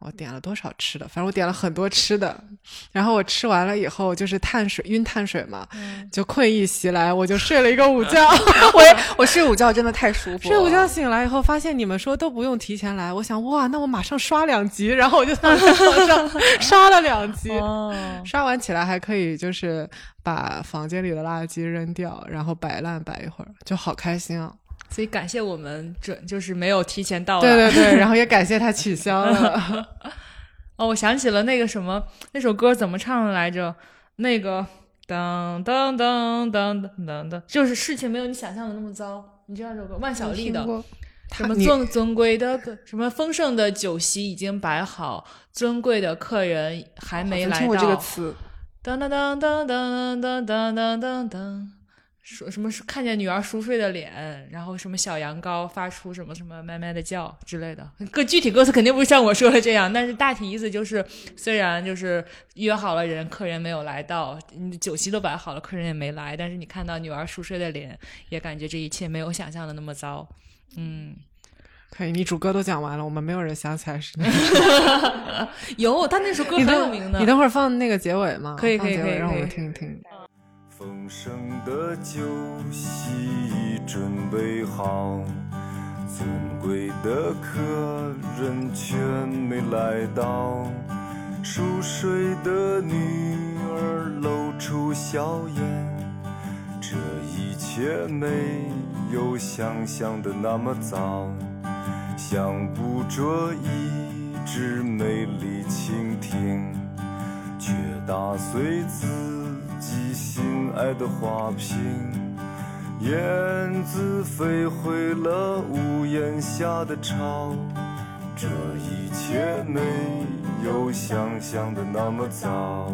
我点了多少吃的？反正我点了很多吃的，然后我吃完了以后就是碳水晕碳水嘛，就困意袭来，我就睡了一个午觉。我我睡午觉真的太舒服了。睡午觉醒来以后，发现你们说都不用提前来，我想哇，那我马上刷两集，然后我就躺在床上 刷了两集。哦，刷完起来还可以，就是把房间里的垃圾扔掉，然后摆烂摆一会儿，就好开心啊！所以感谢我们准，就是没有提前到。对对对，然后也感谢他取消了。哦，我想起了那个什么，那首歌怎么唱的来着？那个当当当当当当当，就是事情没有你想象的那么糟。你知道这首歌？万晓利的。什么尊尊贵的什么丰盛的酒席已经摆好，尊贵的客人还没来到。听过这个词，当当当当当当当当当当，说什么看见女儿熟睡的脸，然后什么小羊羔发出什么什么咩咩的叫之类的。歌具体歌词肯定不像我说的这样，但是大体意思就是，虽然就是约好了人，客人没有来到，你酒席都摆好了，客人也没来，但是你看到女儿熟睡的脸，也感觉这一切没有想象的那么糟。嗯，可以，你主歌都讲完了，我们没有人想起来是那个。有他那首歌很有名的，你等会儿放那个结尾吗？可以可以可以让我们听一听。丰盛的酒席已准备好，尊贵的客人却没来到。熟睡的女儿露出笑颜，这一切没有想象的那么糟，像捕捉一只美丽蜻蜓。却打碎自寄心爱的花瓶，燕子飞回了屋檐下的巢，这一切没有想象的那么糟。